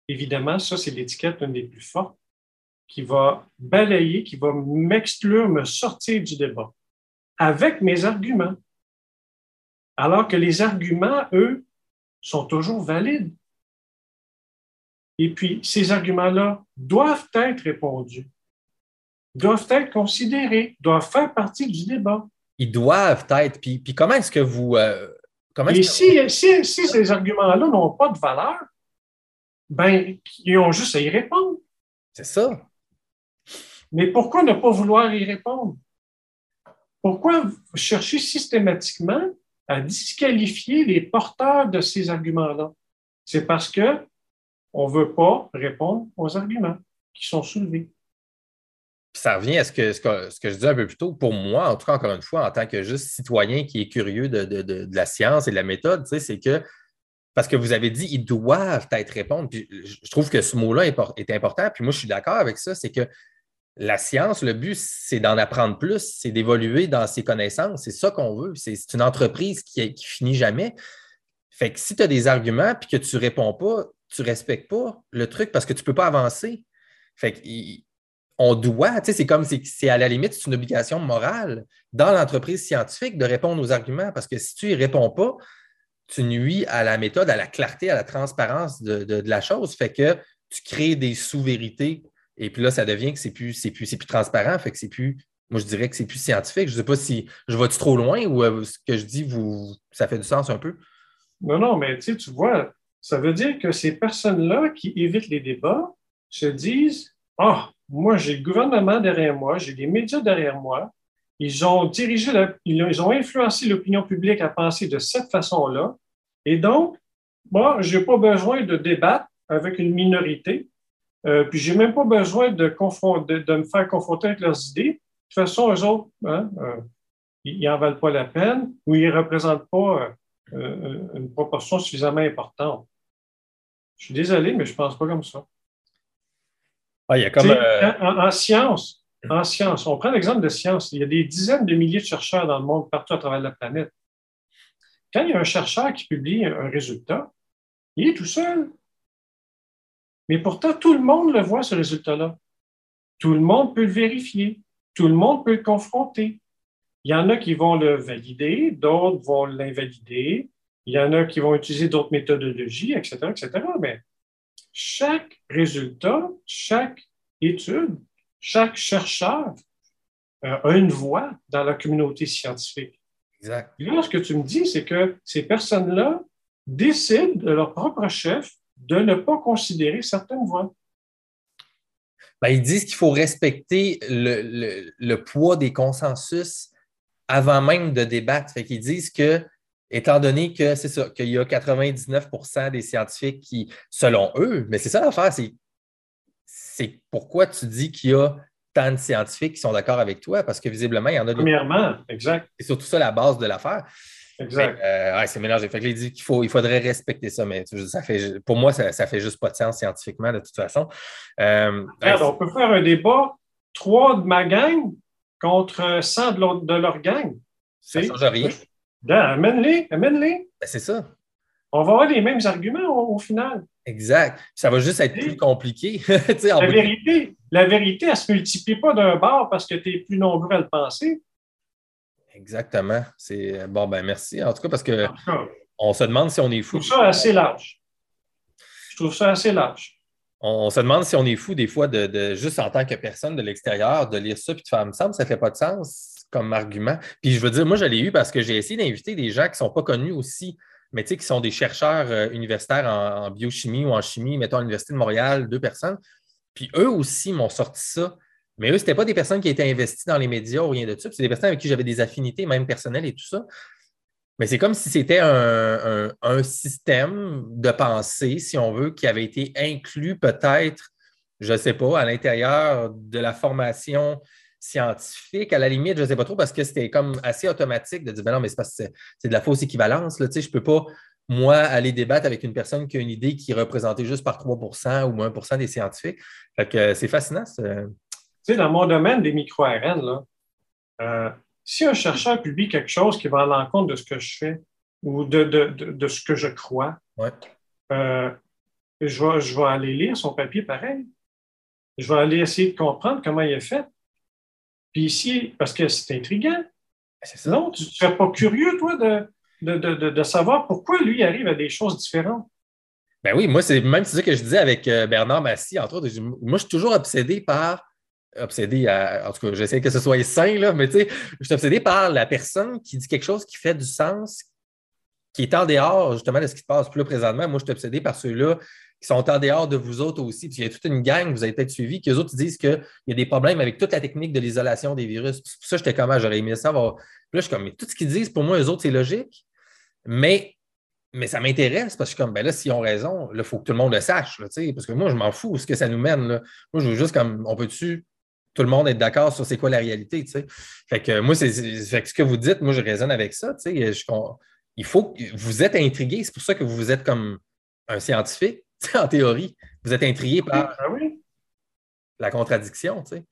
évidemment, ça, c'est l'étiquette une des plus fortes qui va balayer, qui va m'exclure, me sortir du débat avec mes arguments. Alors que les arguments, eux, sont toujours valides. Et puis, ces arguments-là doivent être répondus, doivent être considérés, doivent faire partie du débat. Ils doivent être. Puis, puis comment est-ce que vous. Euh, comment Et si, si, si, ces arguments-là n'ont pas de valeur, ben, ils ont juste à y répondre. C'est ça. Mais pourquoi ne pas vouloir y répondre? Pourquoi chercher systématiquement à disqualifier les porteurs de ces arguments-là? C'est parce que on ne veut pas répondre aux arguments qui sont soulevés. Ça revient à ce que, ce que, je disais un peu plus tôt. Pour moi, en tout cas, encore une fois, en tant que juste citoyen qui est curieux de, de la science et de la méthode, c'est que parce que vous avez dit ils doivent être répondre. Je trouve que ce mot-là est important. Puis moi, je suis d'accord avec ça. C'est que la science, le but, c'est d'en apprendre plus, c'est d'évoluer dans ses connaissances. C'est ça qu'on veut. C'est une entreprise qui, qui finit jamais. Fait que si tu as des arguments puis que tu réponds pas, tu respectes pas le truc parce que tu peux pas avancer. Fait on doit, tu sais, c'est comme, c'est à la limite, c'est une obligation morale dans l'entreprise scientifique de répondre aux arguments parce que si tu n'y réponds pas, tu nuis à la méthode, à la clarté, à la transparence de, la chose. Fait que tu crées des sous-vérités et puis là, ça devient que c'est plus, c'est plus, plus transparent. Fait que c'est plus, moi, je dirais que c'est plus scientifique. Je ne sais pas si je vais-tu trop loin ou euh, ce que je dis, vous, ça fait du sens un peu? Non, non, mais tu vois, ça veut dire que ces personnes-là qui évitent les débats se disent Ah, moi, j'ai le gouvernement derrière moi, j'ai les médias derrière moi. Ils ont dirigé, ils ont influencé l'opinion publique à penser de cette façon-là. Et donc, moi, je n'ai pas besoin de débattre avec une minorité. Euh, puis, je n'ai même pas besoin de, de, me faire confronter avec leurs idées. De toute façon, eux autres, hein, euh, ils n'en valent pas la peine ou ils ne représentent pas euh, une proportion suffisamment importante. Je suis désolé, mais je ne pense pas comme ça. Ah, il y a comme, en, science, en science, on prend l'exemple de science. Il y a des dizaines de milliers de chercheurs dans le monde, partout à travers la planète. Quand il y a un chercheur qui publie un résultat, il est tout seul. Mais pourtant, tout le monde le voit, ce résultat-là. Tout le monde peut le vérifier. Tout le monde peut le confronter. Il y en a qui vont le valider, d'autres vont l'invalider. Il y en a qui vont utiliser d'autres méthodologies, etc., etc. Mais chaque résultat, chaque étude, chaque chercheur euh, a une voix dans la communauté scientifique. Exact. là, ce que tu me dis, c'est que ces personnes-là décident de leur propre chef de ne pas considérer certaines voix. Ben, ils disent qu'il faut respecter le, poids des consensus avant même de débattre. Fait qu'ils disent que, étant donné que c'est ça, qu'il y a 99% des scientifiques qui, selon eux, mais c'est ça l'affaire, c'est, c'est pourquoi tu dis qu'il y a tant de scientifiques qui sont d'accord avec toi parce que visiblement, il y en a. Premièrement, exact. C'est surtout ça la base de l'affaire. Exact. Euh, c'est mélangé. Fait que il dit qu'il faut, il faudrait respecter ça, mais ça fait, pour moi, ça, ne fait juste pas de sens scientifiquement de toute façon. Euh, on peut faire un débat, trois de ma gang contre 100 de, de leur gang. Ça ne change rien. Amène-les, amène-les. Ben, c'est ça. On va avoir les mêmes arguments au final. Exact. Ça va juste être plus compliqué. la, vérité, la vérité, elle ne se multiplie pas d'un bord parce que tu es plus nombreux à le penser. Exactement. C'est bon, ben merci. En tout cas, parce que on se demande si on est fou. Je trouve ça assez large. Je trouve ça assez large. On, se demande si on est fou des fois de, juste en tant que personne de l'extérieur, de lire ça puis de faire, me semble, ça ne fait pas de sens comme argument. Puis je veux dire, moi, je l'ai eu parce que j'ai essayé d'inviter des gens qui ne sont pas connus aussi mais tu sais, qui sont des chercheurs euh, universitaires en, biochimie ou en chimie, mettons à l'Université de Montréal, deux personnes. Puis eux aussi m'ont sorti ça. Mais eux, ce n'étaient pas des personnes qui étaient investies dans les médias ou rien de ça. C'est des personnes avec qui j'avais des affinités, même personnelles et tout ça. Mais c'est comme si c'était un, système de pensée, si on veut, qui avait été inclus peut-être, je ne sais pas, à l'intérieur de la formation scientifique, à la limite, je ne sais pas trop, parce que c'était comme assez automatique de dire, ben non, mais c'est de la fausse équivalence. Je ne peux pas, moi, aller débattre avec une personne qui a une idée qui est représentée juste par 3% ou 1% des scientifiques. Fait que c'est fascinant. Tu sais, dans mon domaine des micro-RN, euh, si un chercheur publie quelque chose qui va à l'encontre de ce que je fais ou de, de, ce que je crois, euh, je, vais, je vais aller lire son papier pareil. Je vais aller essayer de comprendre comment il est fait. Puis ici, parce que c'est intriguant. Ben, non, tu ne serais pas curieux, toi, de, de, savoir pourquoi lui arrive à des choses différentes? Ben oui, moi, c'est même ça que je disais avec euh, Bernard Massy, entre autres. Moi, je suis toujours obsédé par. Obsédé à. En tout cas, j'essaie que ce soit sain, là, mais tu sais, je suis obsédé par la personne qui dit quelque chose qui fait du sens, qui est en dehors, justement, de ce qui se passe plus là présentement. Moi, je suis obsédé par ceux-là qui sont en dehors de vous autres aussi. Puis il y a toute une gang, vous avez peut-être suivi, qui eux autres disent qu'il y a des problèmes avec toute la technique de l'isolation des virus. Puis ça, j'étais comme, ah, j'aurais aimé ça. Puis là, je suis comme, mais tout ce qu'ils disent, pour moi, eux autres, c'est logique. Mais, mais ça m'intéresse parce que je suis comme, ben là, s'ils ont raison, il faut que tout le monde le sache. parce que moi, je m'en fous ce que ça nous mène. Là. Moi, je veux juste comme, on peut-tu tout le monde être d'accord sur c'est quoi la réalité, Fait que moi, c'est ce que vous dites, moi, je raisonne avec ça, tu sais. il faut vous êtes intrigué. C'est pour ça que vous êtes comme un scientifique, en théorie. Vous êtes intrigué par ben la contradiction. Tu sais.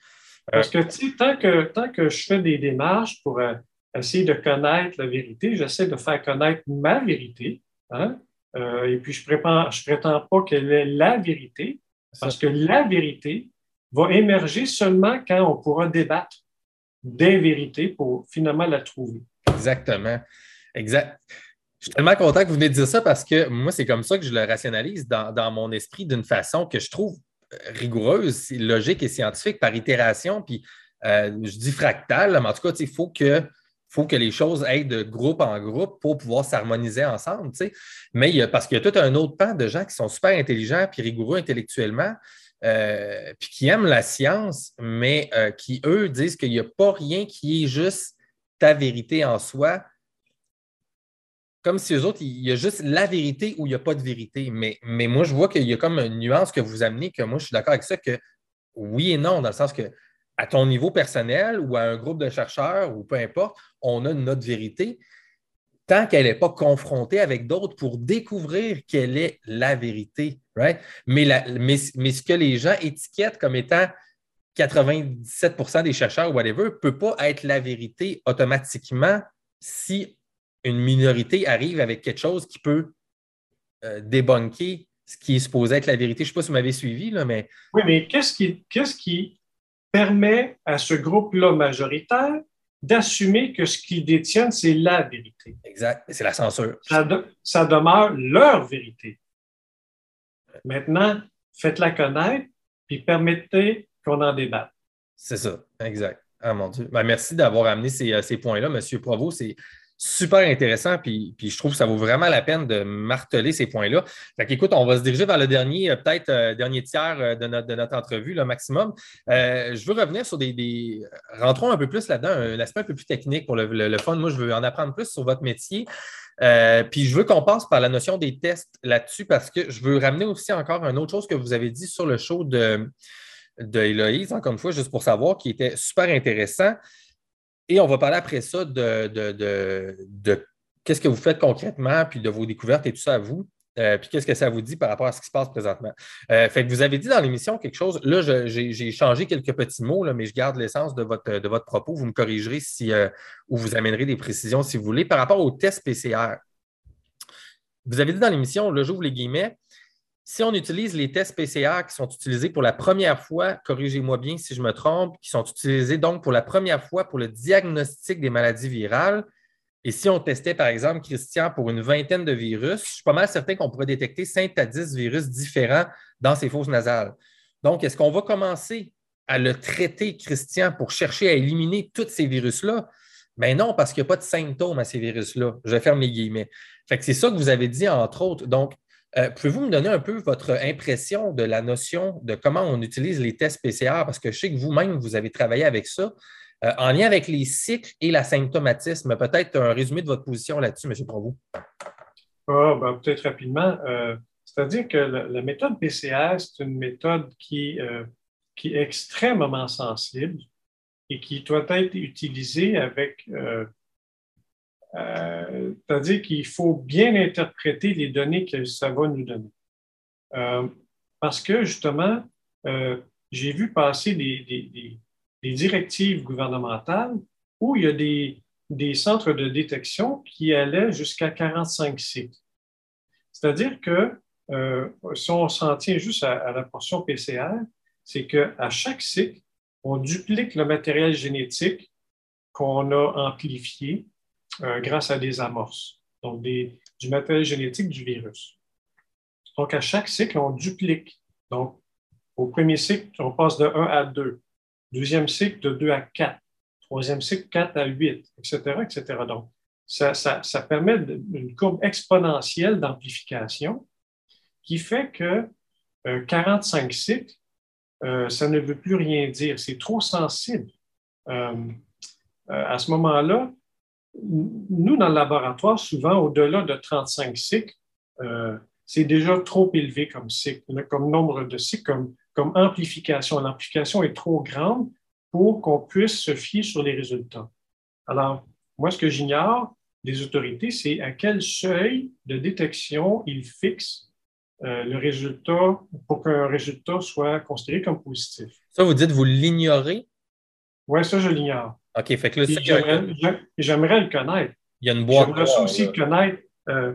Parce que, tu sais, tant que, tant que je fais des démarches pour euh, essayer de connaître la vérité, j'essaie de faire connaître ma vérité. Hein? Euh, et puis, je ne prétends, je prétends pas qu'elle est la vérité, parce que la vérité va émerger seulement quand on pourra débattre des vérités pour finalement la trouver. Exactement. Exact. Je suis tellement content que vous venez de dire ça parce que moi, c'est comme ça que je le rationalise dans, dans mon esprit d'une façon que je trouve rigoureuse, logique et scientifique par itération. Puis euh, je dis fractal, mais en tout cas, il faut que, faut que les choses aillent de groupe en groupe pour pouvoir s'harmoniser ensemble. Mais y a, parce qu'il y a tout un autre pan de gens qui sont super intelligents puis rigoureux intellectuellement, euh, puis qui aiment la science, mais euh, qui, eux, disent qu'il n'y a pas rien qui est juste ta vérité en soi, comme si eux autres, il y a juste la vérité ou il n'y a pas de vérité. Mais, mais moi, je vois qu'il y a comme une nuance que vous amenez, que moi, je suis d'accord avec ça, que oui et non, dans le sens que à ton niveau personnel ou à un groupe de chercheurs ou peu importe, on a notre vérité tant qu'elle n'est pas confrontée avec d'autres pour découvrir quelle est la vérité. Right? Mais, mais, mais, ce que les gens étiquettent comme étant 97% des chercheurs ou whatever ne peut pas être la vérité automatiquement si une minorité arrive avec quelque chose qui peut euh, débunker ce qui est supposé être la vérité. Je ne sais pas si vous m'avez suivi, là, mais. Oui, mais qu'est-ce qui, qu'est-ce qui permet à ce groupe-là majoritaire d'assumer que ce qu'ils détiennent, c'est la vérité? Exact. C'est la censure. Ça, ça demeure leur vérité. Maintenant, faites-la connaître, puis permettez qu'on en débatte. C'est ça, exact. Ah mon Dieu. Ben, merci d'avoir amené ces, euh, ces points-là, M. Provost. Super intéressant, puis, je trouve que ça vaut vraiment la peine de marteler ces points-là. Fait écoute, on va se diriger vers le dernier, euh, peut-être euh, dernier tiers euh, de notre, entrevue, le maximum. je veux revenir sur des, Rentrons un peu plus là-dedans, un aspect un peu plus technique pour le, fun. Moi, je veux en apprendre plus sur votre métier. puis je veux qu'on passe par la notion des tests là-dessus parce que je veux ramener aussi encore une autre chose que vous avez dit sur le show de, de Héloïse, encore une fois, juste pour savoir, qui était super intéressant. Et on va parler après ça de, qu'est-ce que vous faites concrètement, puis de vos découvertes et tout ça à vous. Euh, puis qu'est-ce que ça vous dit par rapport à ce qui se passe présentement? Euh, fait vous avez dit dans l'émission quelque chose, là, j'ai changé quelques petits mots, mais je garde l'essence de votre, propos. Vous me corrigerez si, euh, ou vous amènerez des précisions si vous voulez. Par rapport au test PCR, vous avez dit dans l'émission, là, j'ouvre les guillemets, si on utilise les tests PCR qui sont utilisés pour la première fois, corrigez-moi bien si je me trompe, qui sont utilisés donc pour la première fois pour le diagnostic des maladies virales, et si on testait, par exemple, Christian, pour une vingtaine de virus, je suis pas mal certain qu'on pourrait détecter 5 à 10 virus différents dans ces fosses nasales. Donc, est-ce qu'on va commencer à le traiter, Christian, pour chercher à éliminer tous ces virus-là? Mais non, parce qu'il n'y a pas de symptômes à ces virus-là. Je ferme les guillemets. c'est ça que vous avez dit, entre autres. Donc, euh, pouvez-vous me donner un peu votre impression de la notion de comment on utilise les tests PCR? Parce que je sais que vous-même, vous avez travaillé avec ça. Euh, en lien avec les cycles et la symptomatisme, peut-être un résumé de votre position là-dessus, M. Provost. Ah, ben, peut-être rapidement. Euh, c'est-à-dire que la, méthode PCR, c'est une méthode qui est extrêmement sensible et qui doit être utilisée avec euh, c'est-à-dire qu'il faut bien interpréter les données que ça va nous donner. Euh, parce que justement, euh, j'ai vu passer des, directives gouvernementales où il y a des, centres de détection qui allaient jusqu'à 45 cycles. C'est-à-dire que si on s'en tient juste à, à la portion PCR, c'est qu'à chaque cycle, on duplique le matériel génétique qu'on a amplifié euh, grâce à des amorces, donc du matériel génétique du virus. Donc, à chaque cycle, on duplique. Donc, au premier cycle, on passe de 1 à 2. Deuxième cycle, de 2 à 4. Troisième cycle, 4 à 8, etc., etc. Donc, ça, permet une courbe exponentielle d'amplification qui fait que 45 euh, cycles, euh, ça ne veut plus rien dire. C'est trop sensible. à ce moment-là, nous, dans le laboratoire, souvent, au-delà de 35 cycles, euh, c'est déjà trop élevé comme cycle, comme nombre de cycles, comme, comme amplification. L'amplification est trop grande pour qu'on puisse se fier sur les résultats. Alors, moi, ce que j'ignore, des autorités, c'est à quel seuil de détection ils fixent euh, le résultat pour qu'un résultat soit considéré comme positif. Ça, vous dites, vous l'ignorez? Oui, ça, je l'ignore. OK, fait que là, J'aimerais le connaître. Il y a une boîte. J'aimerais aussi connaître euh,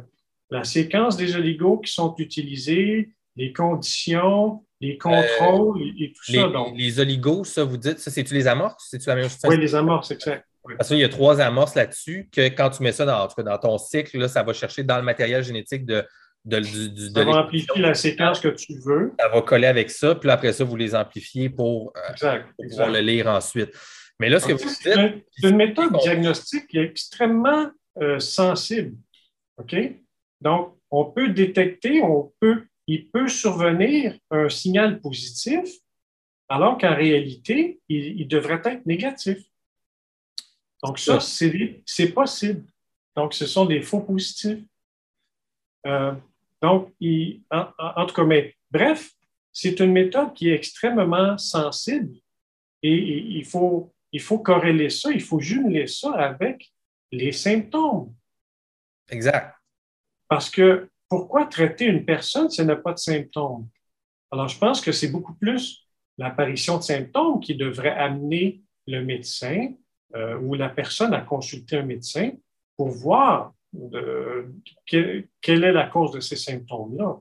la séquence des oligos qui sont utilisés, les conditions, les contrôles et tout les, ça. Les oligos, ça, vous dites, ça, c'est-tu les amorces? C'est-tu la même chose? Oui, les amorces, exact. Parce qu'il y a trois amorces là-dessus que quand tu mets ça dans, dans ton cycle, là, ça va chercher dans le matériel génétique de, de, du, ça va amplifier la séquence que tu veux. Ça va coller avec ça, puis après ça, vous les amplifiez pour, euh, pouvoir le lire ensuite. Mais là, ce que vous dites. C'est une méthode diagnostique qui est extrêmement euh, sensible. OK? Donc, on peut détecter, on peut, il peut survenir un signal positif, alors qu'en réalité, il, devrait être négatif. Donc, ça, c'est possible. Donc, ce sont des faux positifs. Euh, donc, en, tout cas, mais bref, c'est une méthode qui est extrêmement sensible et, il, faut, il faut corréler ça, il faut jumeler ça avec les symptômes. Exact. Parce que pourquoi traiter une personne si elle n'a pas de symptômes? Alors, je pense que c'est beaucoup plus l'apparition de symptômes qui devrait amener le médecin euh, ou la personne à consulter un médecin pour voir de, quelle est la cause de ces symptômes-là.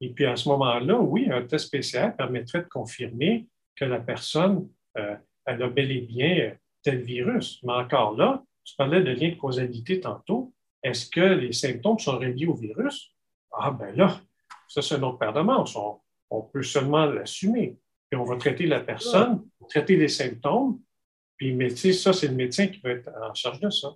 Et puis à ce moment-là, oui, un test PCR permettrait de confirmer que la personne euh, elle a bel et bien tel virus. Mais encore là, tu parlais de lien de causalité tantôt. Est-ce que les symptômes sont reliés au virus? Ah ben là, ça c'est un autre paire de manches. On, peut seulement l'assumer. Puis on va traiter la personne, traiter les symptômes, puis mais, ça, c'est le médecin qui va être en charge de ça.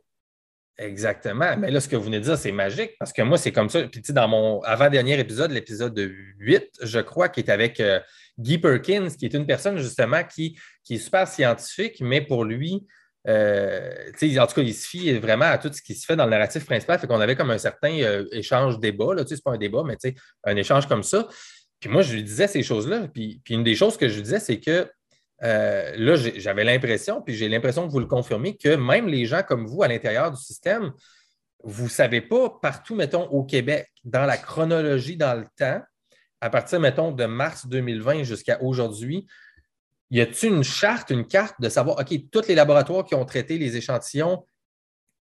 Exactement. Mais là, ce que vous venez de dire, c'est magique parce que moi, c'est comme ça. Puis, tu sais, dans mon avant-dernier épisode, l'épisode 8, je crois, qui est avec euh, Guy Perkins, qui est une personne justement qui, qui est super scientifique, mais pour lui, euh, en tout cas, il se fie vraiment à tout ce qui se fait dans le narratif principal. Fait qu'on avait comme un certain euh, échange débat. Ce n'est pas un débat, mais un échange comme ça. Puis moi, je lui disais ces choses-là. Puis une des choses que je lui disais, c'est que euh, là, j'avais l'impression, puis j'ai l'impression que vous le confirmez, que même les gens comme vous à l'intérieur du système, vous ne savez pas partout, mettons, au Québec, dans la chronologie, dans le temps, à partir, mettons, de mars 2020 jusqu'à aujourd'hui, y a-t-il une charte, une carte de savoir, OK, tous les laboratoires qui ont traité les échantillons,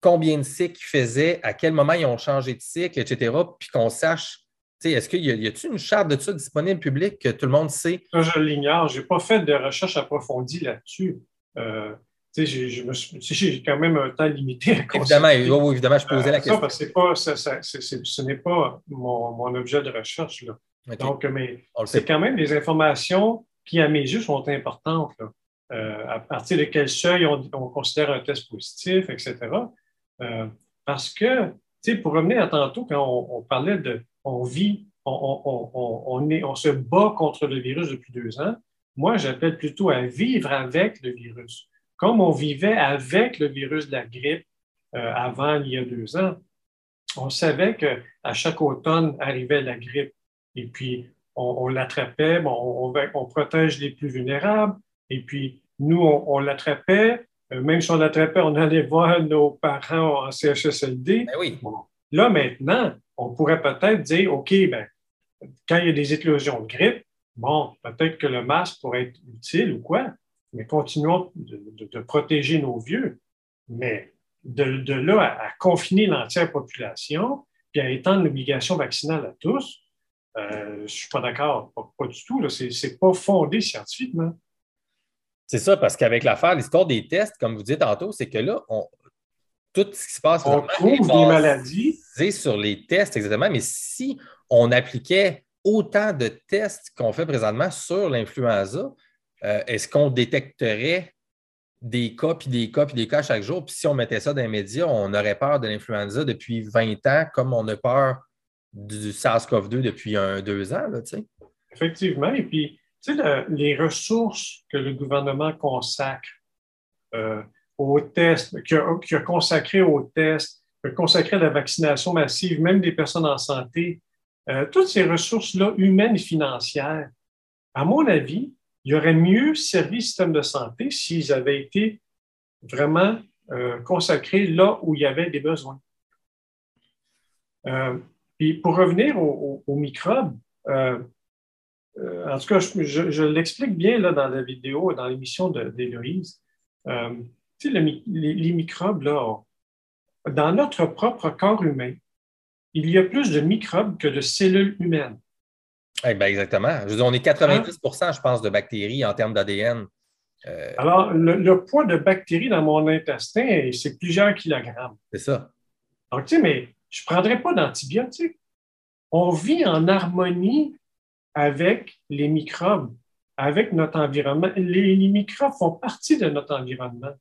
combien de cycles ils faisaient, à quel moment ils ont changé de cycle, etc., puis qu'on sache est-ce qu'il y a, une charte de ça disponible public que tout le monde sait? je l'ignore. Je n'ai pas fait de recherche approfondie là-dessus. Euh, j'ai quand même un temps limité à Évidemment, oui, évidemment, je posais la question. Parce que pas, ce n'est pas mon, objet de recherche. Là. Donc, mais c'est quand même des informations qui, à mes yeux, sont importantes. Euh, à partir de quel seuil on, considère un test positif, etc. Euh, parce que, pour revenir à tantôt, quand on parlait de on vit, on, est, on se bat contre le virus depuis deux ans. Moi, j'appelle plutôt à vivre avec le virus. Comme on vivait avec le virus de la grippe euh, avant il y a deux ans, on savait qu'à chaque automne arrivait la grippe et puis on, l'attrapait, bon, on, protège les plus vulnérables et puis nous, on, l'attrapait. Euh, même si on l'attrapait, on allait voir nos parents en CHSLD. Ben oui. Là, maintenant, on pourrait peut-être dire, OK, ben, quand il y a des éclosions de grippe, bon, peut-être que le masque pourrait être utile ou quoi, mais continuons de, protéger nos vieux. Mais de, là à, confiner l'entière population, puis à étendre l'obligation vaccinale à tous, euh, je ne suis pas d'accord, pas, du tout. Ce n'est pas fondé scientifiquement. C'est ça, parce qu'avec l'affaire, l'histoire des tests, comme vous dites tantôt, c'est que là, on, tout ce qui se passe. On trouve des maladies. sur les tests, exactement. Mais si on appliquait autant de tests qu'on fait présentement sur l'influenza, euh, est-ce qu'on détecterait des cas, puis des cas, puis des cas chaque jour? Puis si on mettait ça dans les médias, on aurait peur de l'influenza depuis 20 ans, comme on a peur du SARS-CoV-2 depuis un, deux ans. Là, Effectivement. Et puis, tu sais, les ressources que le gouvernement consacre, euh, aux tests, qui a, consacré aux tests, qui a consacré à la vaccination massive, même des personnes en santé, euh, toutes ces ressources-là, humaines et financières, à mon avis, il y aurait mieux servi le système de santé s'ils avaient été vraiment consacrés là où il y avait des besoins. puis pour revenir aux, microbes, en tout cas, je, l'explique bien là, dans la vidéo, dans l'émission d'Héloïse. Tu sais, les, microbes, là, dans notre propre corps humain, il y a plus de microbes que de cellules humaines. Eh ben exactement. Je veux on est 90% je pense, de bactéries en termes d'ADN. Euh, Alors, le, poids de bactéries dans mon intestin, c'est plusieurs kilogrammes. C'est ça. Donc, tu sais, mais je ne prendrais pas d'antibiotiques. On vit en harmonie avec les microbes, avec notre environnement. Les, microbes font partie de notre environnement.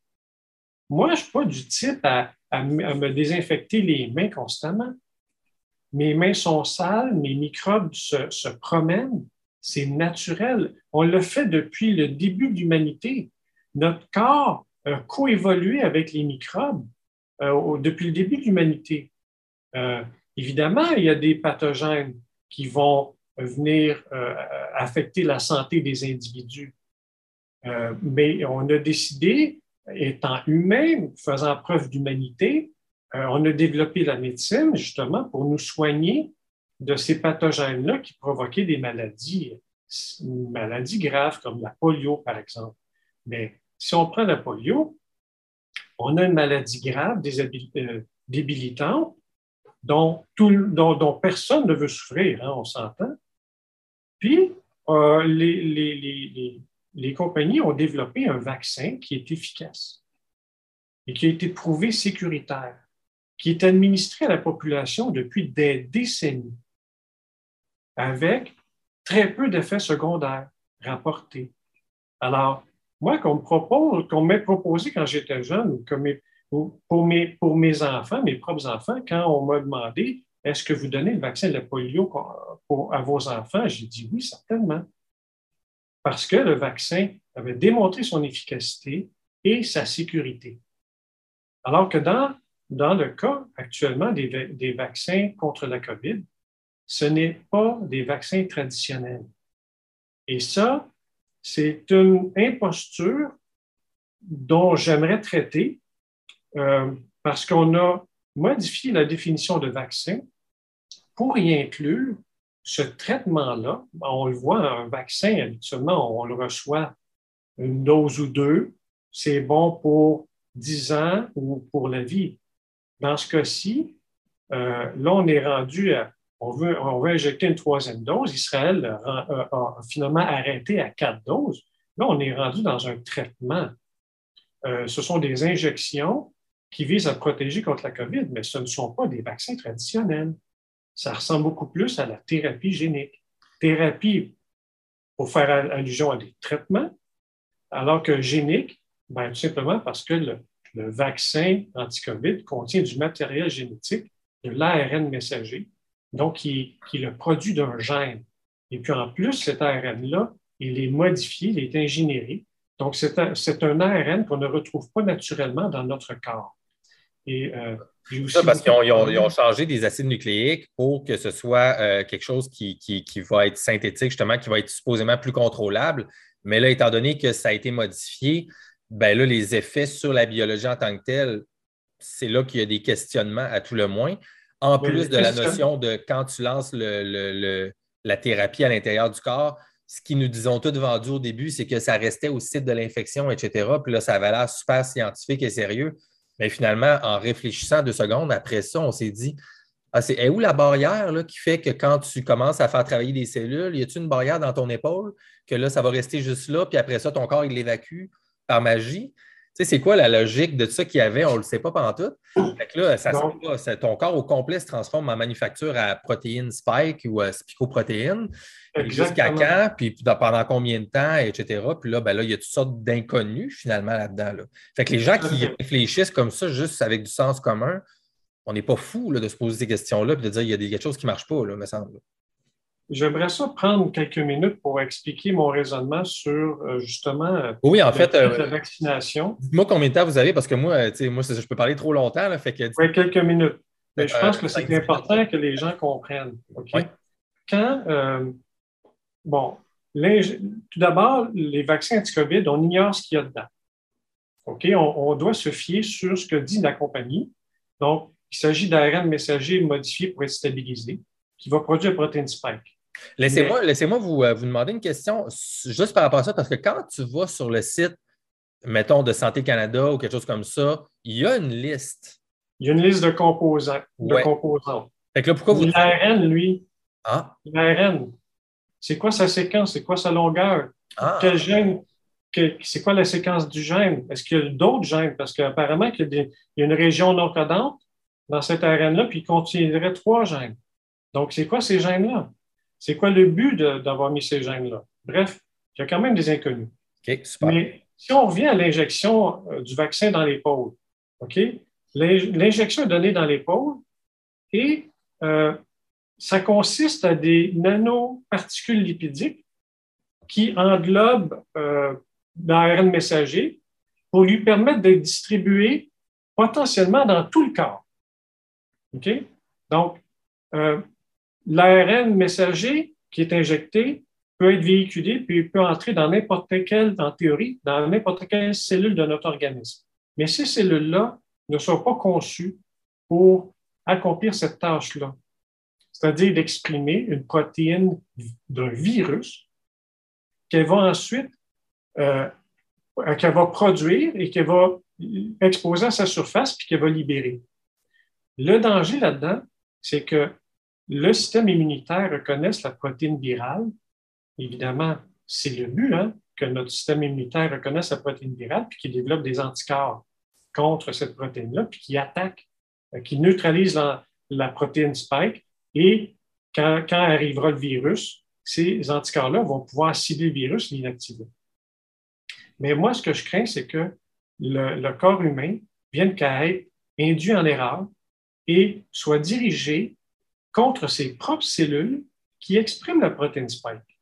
Moi, je ne suis pas du type à me désinfecter les mains constamment mes mains sont sales, mes microbes se, promènent, c'est naturel. On le fait depuis le début de l'humanité. Notre corps a coévolué avec les microbes euh, depuis le début de l'humanité. Euh, évidemment, il y a des pathogènes qui vont venir euh, affecter la santé des individus. mais on a décidé, étant humain, faisant preuve d'humanité, euh, on a développé la médecine justement pour nous soigner de ces pathogènes-là qui provoquaient des maladies, maladies graves comme la polio, par exemple. Mais si on prend la polio, on a une maladie grave, euh, débilitante, dont, personne ne veut souffrir, hein, on s'entend. Puis, euh, les compagnies ont développé un vaccin qui est efficace et qui a été prouvé sécuritaire qui est administré à la population depuis des décennies, avec très peu d'effets secondaires rapportés. Alors, moi, qu'on me propose, m'ait proposé quand j'étais jeune, pour mes enfants, mes propres enfants, quand on m'a demandé est-ce que vous donnez le vaccin de la polio à vos enfants, j'ai dit oui, certainement. Parce que le vaccin avait démontré son efficacité et sa sécurité. Alors que dans dans le cas actuellement des, vaccins contre la COVID, ce n'est pas des vaccins traditionnels. Et ça, c'est une imposture dont j'aimerais traiter euh, parce qu'on a modifié la définition de vaccin pour y inclure ce traitement-là. On le voit, un vaccin, habituellement, on le reçoit une dose ou deux. C'est bon pour 10 ans ou pour la vie. Dans ce cas-ci, euh, là, on est rendu à, on veut, on veut injecter une troisième dose. Israël a, finalement arrêté à quatre doses. Là, on est rendu dans un traitement. Euh, ce sont des injections qui visent à protéger contre la COVID, mais ce ne sont pas des vaccins traditionnels. Ça ressemble beaucoup plus à la thérapie génique. Thérapie pour faire allusion à des traitements, alors que génique, ben, tout simplement parce que le, vaccin anti-COVID contient du matériel génétique, de l'ARN messager, donc qui, est le produit d'un gène. Et puis en plus, cet ARN-là, il est modifié, il est ingénieré. Donc c'est un, ARN qu'on ne retrouve pas naturellement dans notre corps. Et euh, ça parce qu'ils ont, changé des acides nucléiques pour que ce soit euh, quelque chose qui, qui, va être synthétique, justement, qui va être supposément plus contrôlable. Mais là, étant donné que ça a été modifié, ben là, les effets sur la biologie en tant que telle, c'est là qu'il y a des questionnements à tout le moins. En plus de la notion de quand tu lances la thérapie à l'intérieur du corps, ce qu'ils nous disons tous vendu au début, c'est que ça restait au site de l'infection, etc. Puis là, ça avait l'air super scientifique et sérieux. Mais finalement, en réfléchissant deux secondes, après ça, on s'est dit ah, c'est où la barrière qui fait que quand tu commences à faire travailler des cellules, y a-t-il une barrière dans ton épaule que là, ça va rester juste là, puis après ça, ton corps, il l'évacue? par magie. Tu sais, c'est quoi la logique de ça qu'il y avait? On ne le sait pas pendant tout. Fait que là, ça pas, ton corps au complet se transforme en manufacture à protéines spike ou à spicoprotéines. Jusqu'à quand, puis pendant combien de temps, etc. Puis là, ben là, il y a toutes sortes d'inconnus finalement là-dedans. Là. Fait que les gens qui réfléchissent comme ça, juste avec du sens commun, on n'est pas fou de se poser ces questions-là et de dire qu'il y a des, quelque chose qui ne marche pas, là, me semble. J'aimerais ça prendre quelques minutes pour expliquer mon raisonnement sur euh, justement euh, oui, en fait, euh, la vaccination. Dites-moi combien de temps vous avez, parce que moi, moi je peux parler trop longtemps. Là, fait que... Oui, quelques minutes. Mais je pense que c'est important que les gens comprennent. Quand, bon, tout d'abord, les vaccins anti-COVID, on ignore ce qu'il y a dedans. OK, on, doit se fier sur ce que dit la compagnie. Donc, il s'agit d'ARN messager modifié pour être stabilisé, qui va produire la protéine spike. Laissez-moi laissez vous, euh, vous demander une question juste par rapport à ça, parce que quand tu vas sur le site, mettons, de Santé Canada ou quelque chose comme ça, il y a une liste. Il y a une liste de composants. De composants. pourquoi vous... L'ARN, lui, ah. l'ARN, c'est quoi sa séquence? C'est quoi sa longueur? Ah. Quel gène? C'est quoi la séquence du gène? Est-ce qu'il y a d'autres gènes? Parce qu'apparemment, il, y a une région non codante dans cet ARN-là, puis il contiendrait trois gènes. Donc, c'est quoi ces gènes-là? C'est quoi le but d'avoir mis ces gènes-là? Bref, il y a quand même des inconnus. Mais si on revient à l'injection euh, du vaccin dans l'épaule, OK? L'injection est donnée dans l'épaule et euh, ça consiste à des nanoparticules lipidiques qui englobent euh, l'ARN messager pour lui permettre d'être distribué potentiellement dans tout le corps. OK? Donc, euh, l'ARN messager qui est injecté peut être véhiculé, puis peut entrer dans n'importe quelle, en théorie, dans n'importe quelle cellule de notre organisme. Mais ces cellules-là ne sont pas conçues pour accomplir cette tâche-là, c'est-à-dire d'exprimer une protéine d'un virus qu'elle va ensuite euh, qu'elle va produire et qu'elle va exposer à sa surface puis qu'elle va libérer. Le danger là-dedans, c'est que le système immunitaire reconnaisse la protéine virale. Évidemment, c'est le but, hein, que notre système immunitaire reconnaisse la protéine virale puis qu'il développe des anticorps contre cette protéine-là, puis qui attaque, euh, qui neutralise la, protéine spike. Et quand, arrivera le virus, ces anticorps-là vont pouvoir cibler le virus et l'inactiver. Mais moi, ce que je crains, c'est que le, le, corps humain vienne qu'à être induit en erreur et soit dirigé contre ses propres cellules qui expriment la protéine spike.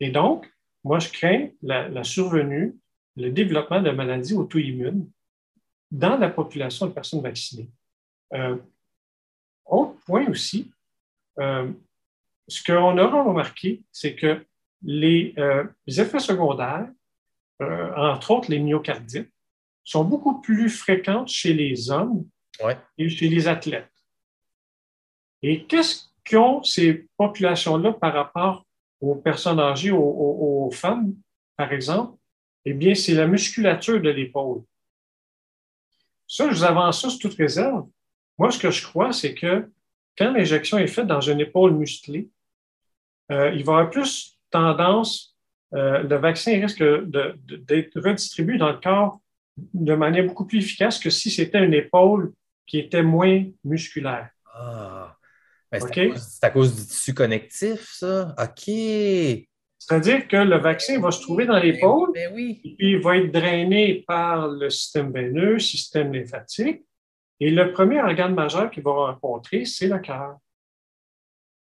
Et donc, moi, je crains la, survenue, le développement de maladies auto-immunes dans la population de personnes vaccinées. Euh, autre point aussi, euh, ce qu'on aura remarqué, c'est que les, euh, effets secondaires, entre autres les myocardites, sont beaucoup plus fréquentes chez les hommes et chez les athlètes. Et qu'est-ce qu'ont ces populations-là par rapport aux personnes âgées, aux, femmes, par exemple? Eh bien, c'est la musculature de l'épaule. Ça, je vous avance ça sous toute réserve. Moi, ce que je crois, c'est que quand l'injection est faite dans une épaule musclée, euh, il va avoir plus tendance, euh, le vaccin risque d'être redistribué dans le corps de manière beaucoup plus efficace que si c'était une épaule qui était moins musculaire. Ah. Ben, c'est à, cause du tissu connectif, ça? OK. C'est-à-dire que le vaccin va se trouver dans l'épaule, ben oui. et puis il va être drainé par le système veineux, le système lymphatique, et le premier organe majeur qu'il va rencontrer, c'est le cœur.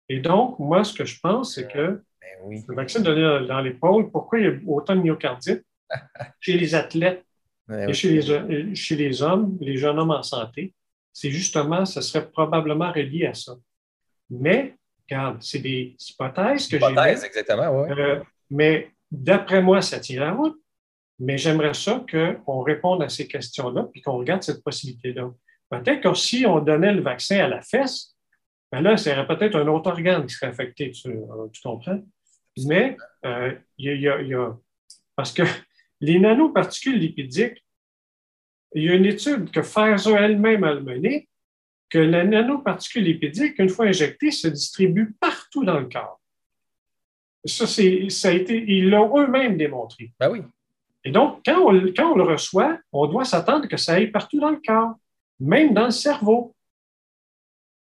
Et donc, moi, ce que je pense, c'est que ben le vaccin donné dans l'épaule, pourquoi il y a autant de myocardite chez les athlètes et chez, les, chez les hommes, les jeunes hommes en santé? C'est justement, ce serait probablement relié à ça. Mais, regarde, c'est des hypothèses que j'ai. Hypothèses, exactement, oui. Euh, mais d'après moi, ça tient la route. Mais j'aimerais ça qu'on réponde à ces questions-là puis qu'on regarde cette possibilité-là. Peut-être que si on donnait le vaccin à la fesse, ben là, c'est peut-être un autre organe qui serait affecté, tu, comprends? Mais euh, il y, a, Parce que les nanoparticules lipidiques, il y a une étude que Pfizer elle-même a menée que la nanoparticule lipidique, une fois injectée, se distribue partout dans le corps. Ça, ça a été, ils l'ont eux-mêmes démontré. Ben oui. Et donc, quand on, quand on le reçoit, on doit s'attendre que ça aille partout dans le corps, même dans le cerveau.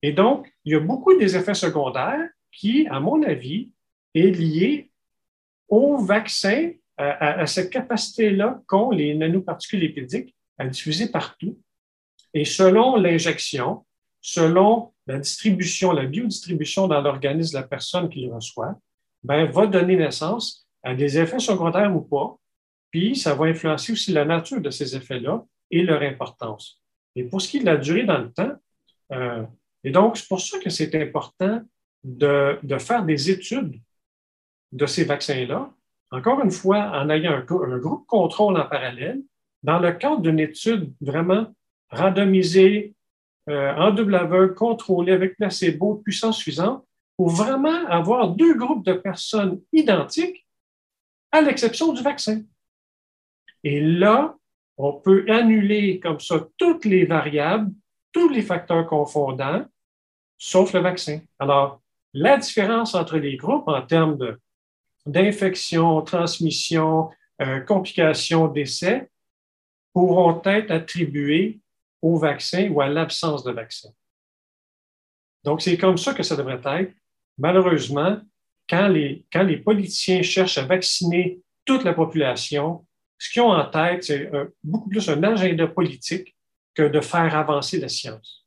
Et donc, il y a beaucoup des effets secondaires qui, à mon avis, est lié au vaccin, à, à cette capacité-là qu'ont les nanoparticules lipidiques à diffuser partout. Et selon l'injection, selon la distribution, la biodistribution dans l'organisme de la personne qui le reçoit, ben, va donner naissance à des effets secondaires ou pas, puis ça va influencer aussi la nature de ces effets-là et leur importance. Et pour ce qui est de la durée dans le temps, euh, et donc c'est pour ça que c'est important de, de, faire des études de ces vaccins-là encore une fois, en ayant un, groupe contrôle en parallèle, dans le cadre d'une étude vraiment randomisée, euh, en double aveugle, contrôlée avec placebo, puissance suffisante, pour vraiment avoir deux groupes de personnes identiques, à l'exception du vaccin. Et là, on peut annuler comme ça toutes les variables, tous les facteurs confondants, sauf le vaccin. Alors, la différence entre les groupes en termes d'infection, transmission, euh, complications, décès pourront être attribués au vaccin ou à l'absence de vaccin. Donc, c'est comme ça que ça devrait être. Malheureusement, quand les, quand les politiciens cherchent à vacciner toute la population, ce qu'ils ont en tête, c'est beaucoup plus un agenda politique que de faire avancer la science.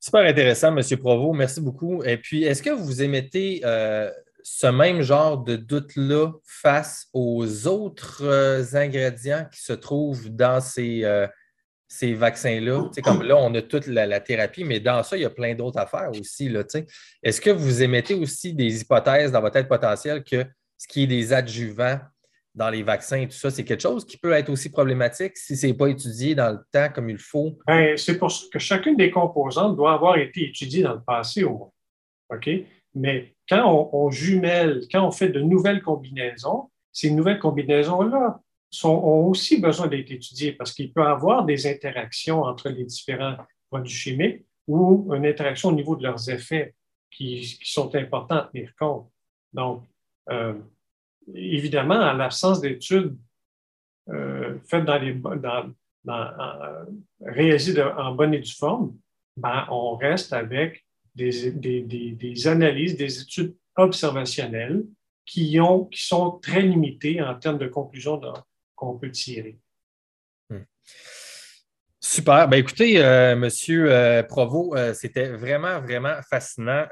Super intéressant, M. Provost. Merci beaucoup. Et puis, est-ce que vous émettez euh, ce même genre de doute-là face aux autres euh, ingrédients qui se trouvent dans ces, euh, ces vaccins-là? Comme là, on a toute la, thérapie, mais dans ça, il y a plein d'autres affaires aussi. Est-ce que vous émettez aussi des hypothèses dans votre tête potentielle que ce qui est des adjuvants dans les vaccins et tout ça, c'est quelque chose qui peut être aussi problématique si ce n'est pas étudié dans le temps comme il faut? Ben, c'est pour ça que chacune des composantes doit avoir été étudiée dans le passé au moins. OK? Mais quand on, jumelle, quand on fait de nouvelles combinaisons, ces nouvelles combinaisons-là ont aussi besoin d'être étudiées parce qu'il peut y avoir des interactions entre les différents produits chimiques ou une interaction au niveau de leurs effets qui, sont importants à tenir compte. Donc, euh, évidemment, en l'absence d'études euh, faites dans les, dans, euh, réalisées en bonne et due forme, ben, on reste avec des, des, des, analyses, des études observationnelles qui, ont, qui sont très limitées en termes de conclusions qu'on peut tirer. Hmm. Super. Ben, écoutez, euh, Monsieur euh, Provo, c'était vraiment, vraiment fascinant.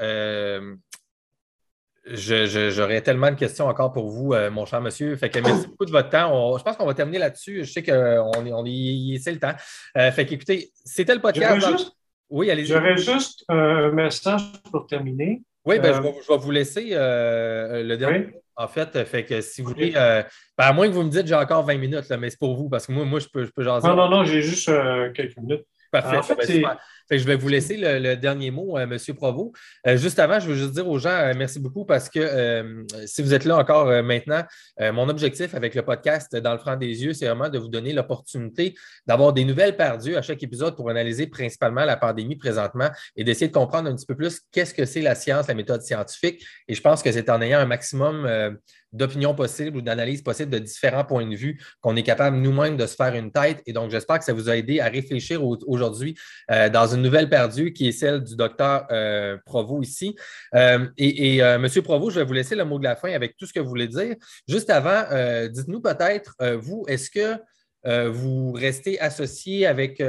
J'aurais tellement de questions encore pour vous, euh, mon cher monsieur. Fait que merci beaucoup de votre temps. je pense qu'on va terminer là-dessus. Je sais qu'on est, on est, c'est le temps. Euh, fait qu'écoutez, c'était le podcast. Oui, allez-y. J'aurais juste un message pour terminer. Oui, ben, je, vais, vous laisser euh, le dernier. En fait, fait que si vous voulez, ben, à moins que vous me dites j'ai encore 20 minutes, mais c'est pour vous, parce que moi, moi je peux, je peux jaser. Non, non, non, j'ai juste quelques minutes. Parfait. En fait, ben, je vais vous laisser le, dernier mot, M. Euh, Monsieur Provo. Euh, juste avant, je veux juste dire aux gens euh, merci beaucoup parce que si vous êtes là encore maintenant, mon objectif avec le podcast Dans le franc des yeux, c'est vraiment de vous donner l'opportunité d'avoir des nouvelles perdues à chaque épisode pour analyser principalement la pandémie présentement et d'essayer de comprendre un petit peu plus qu'est-ce que c'est la science, la méthode scientifique. Et je pense que c'est en ayant un maximum d'opinions possibles ou d'analyses possibles de différents points de vue qu'on est capable nous-mêmes de se faire une tête. Et donc, j'espère que ça vous a aidé à réfléchir aujourd'hui euh, dans une nouvelle perdue qui est celle du docteur euh, Provo ici. Euh, et, Monsieur Provo, je vais vous laisser le mot de la fin avec tout ce que vous voulez dire. Juste avant, dites-nous peut-être, vous, est-ce que vous restez associé avec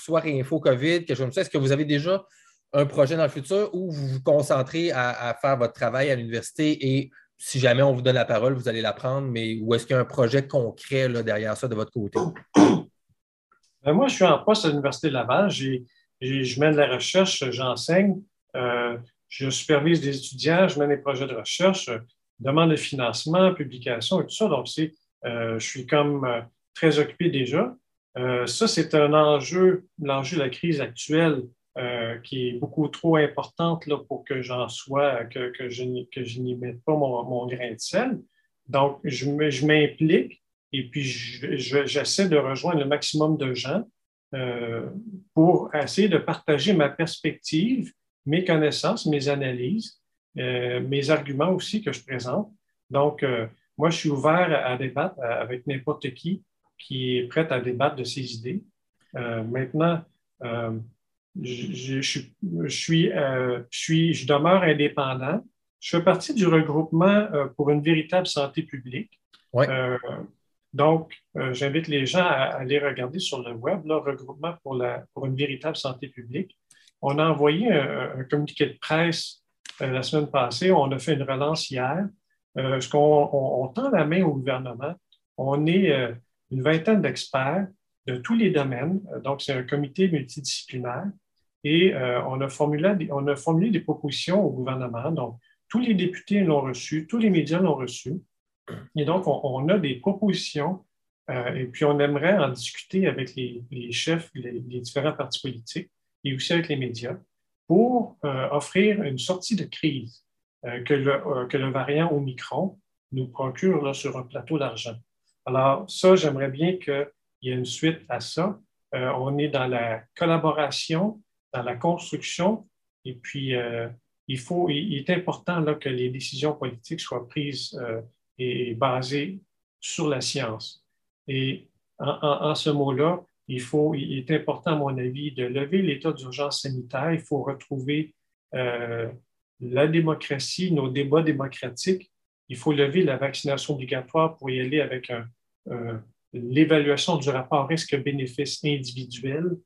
soit Réinfo COVID, quelque chose comme ça? Est-ce que vous avez déjà un projet dans le futur ou vous vous concentrez à, à faire votre travail à l'université et si jamais on vous donne la parole, vous allez la prendre, mais où est-ce qu'il y a un projet concret derrière ça de votre côté? Ben, moi, je suis en poste à l'Université de Laval. je mène la recherche, j'enseigne, euh, je supervise des étudiants, je mène des projets de recherche, demande de financement, publication et tout ça. Donc, euh, je suis comme euh, très occupé déjà. ça, c'est un enjeu, l'enjeu de la crise actuelle euh, qui est beaucoup trop importante là, pour que j'en sois, que, que je n'y mette pas mon, grain de sel. Donc, je m'implique et puis j'essaie de rejoindre le maximum de gens euh, pour essayer de partager ma perspective, mes connaissances, mes analyses, euh, mes arguments aussi que je présente. Donc, moi, je suis ouvert à débattre avec n'importe qui qui est prêt à débattre de ses idées. maintenant, je, suis, euh, je, suis, je demeure indépendant. Je fais partie du regroupement euh, pour une véritable santé publique. Euh, donc, j'invite les gens à, aller regarder sur le web, le regroupement pour, la, pour une véritable santé publique. On a envoyé un, communiqué de presse la semaine passée. On a fait une relance hier. ce qu'on, on, tend la main au gouvernement. On est une vingtaine d'experts de tous les domaines. Donc, c'est un comité multidisciplinaire et euh, on, a formulé, on a formulé des propositions au gouvernement. Donc, tous les députés l'ont reçu, tous les médias l'ont reçu. Et donc, on, a des propositions euh, et puis on aimerait en discuter avec les, chefs, les, différents partis politiques et aussi avec les médias pour euh, offrir une sortie de crise que, le, que le variant Omicron nous procure là, sur un plateau d'argent. Alors, ça, j'aimerais bien qu'il y ait une suite à ça. on est dans la collaboration, dans la construction, et puis il, faut, il est important là, que les décisions politiques soient prises euh, et, basées sur la science. Et en, ce mot-là, il, faut, il est important, à mon avis, de lever l'état d'urgence sanitaire. Il faut retrouver euh, la démocratie, nos débats démocratiques. Il faut lever la vaccination obligatoire pour y aller avec l'évaluation du rapport risque-bénéfice individuel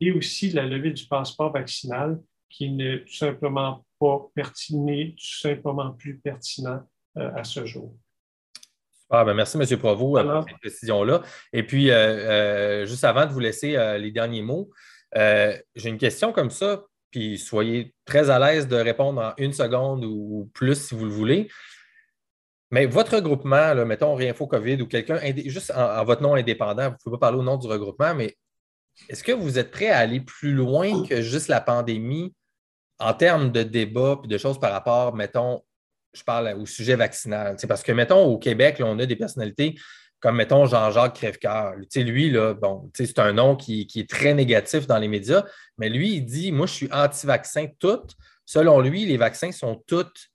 et aussi la levée du passeport vaccinal qui n'est tout simplement pas pertinent, tout simplement plus pertinent euh, à ce jour. Ah, ben merci, M. Provost, pour cette précision-là. Et puis, euh, euh, juste avant de vous laisser les derniers mots, j'ai une question comme ça, puis soyez très à l'aise de répondre en une seconde ou plus si vous le voulez. Mais votre regroupement, là, mettons Réinfo COVID ou quelqu'un, juste en, votre nom indépendant, vous ne pouvez pas parler au nom du regroupement, mais est-ce que vous êtes prêt à aller plus loin que juste la pandémie en termes de débat et de choses par rapport, mettons, je parle au sujet vaccinal. Parce que, mettons, au Québec, on a des personnalités comme, mettons, Jean-Jacques Crèvecoeur. Lui, là, bon, c'est un nom qui, est très négatif dans les médias, mais lui, il dit Moi, je suis anti-vaccin toutes. Selon lui, les vaccins sont toutes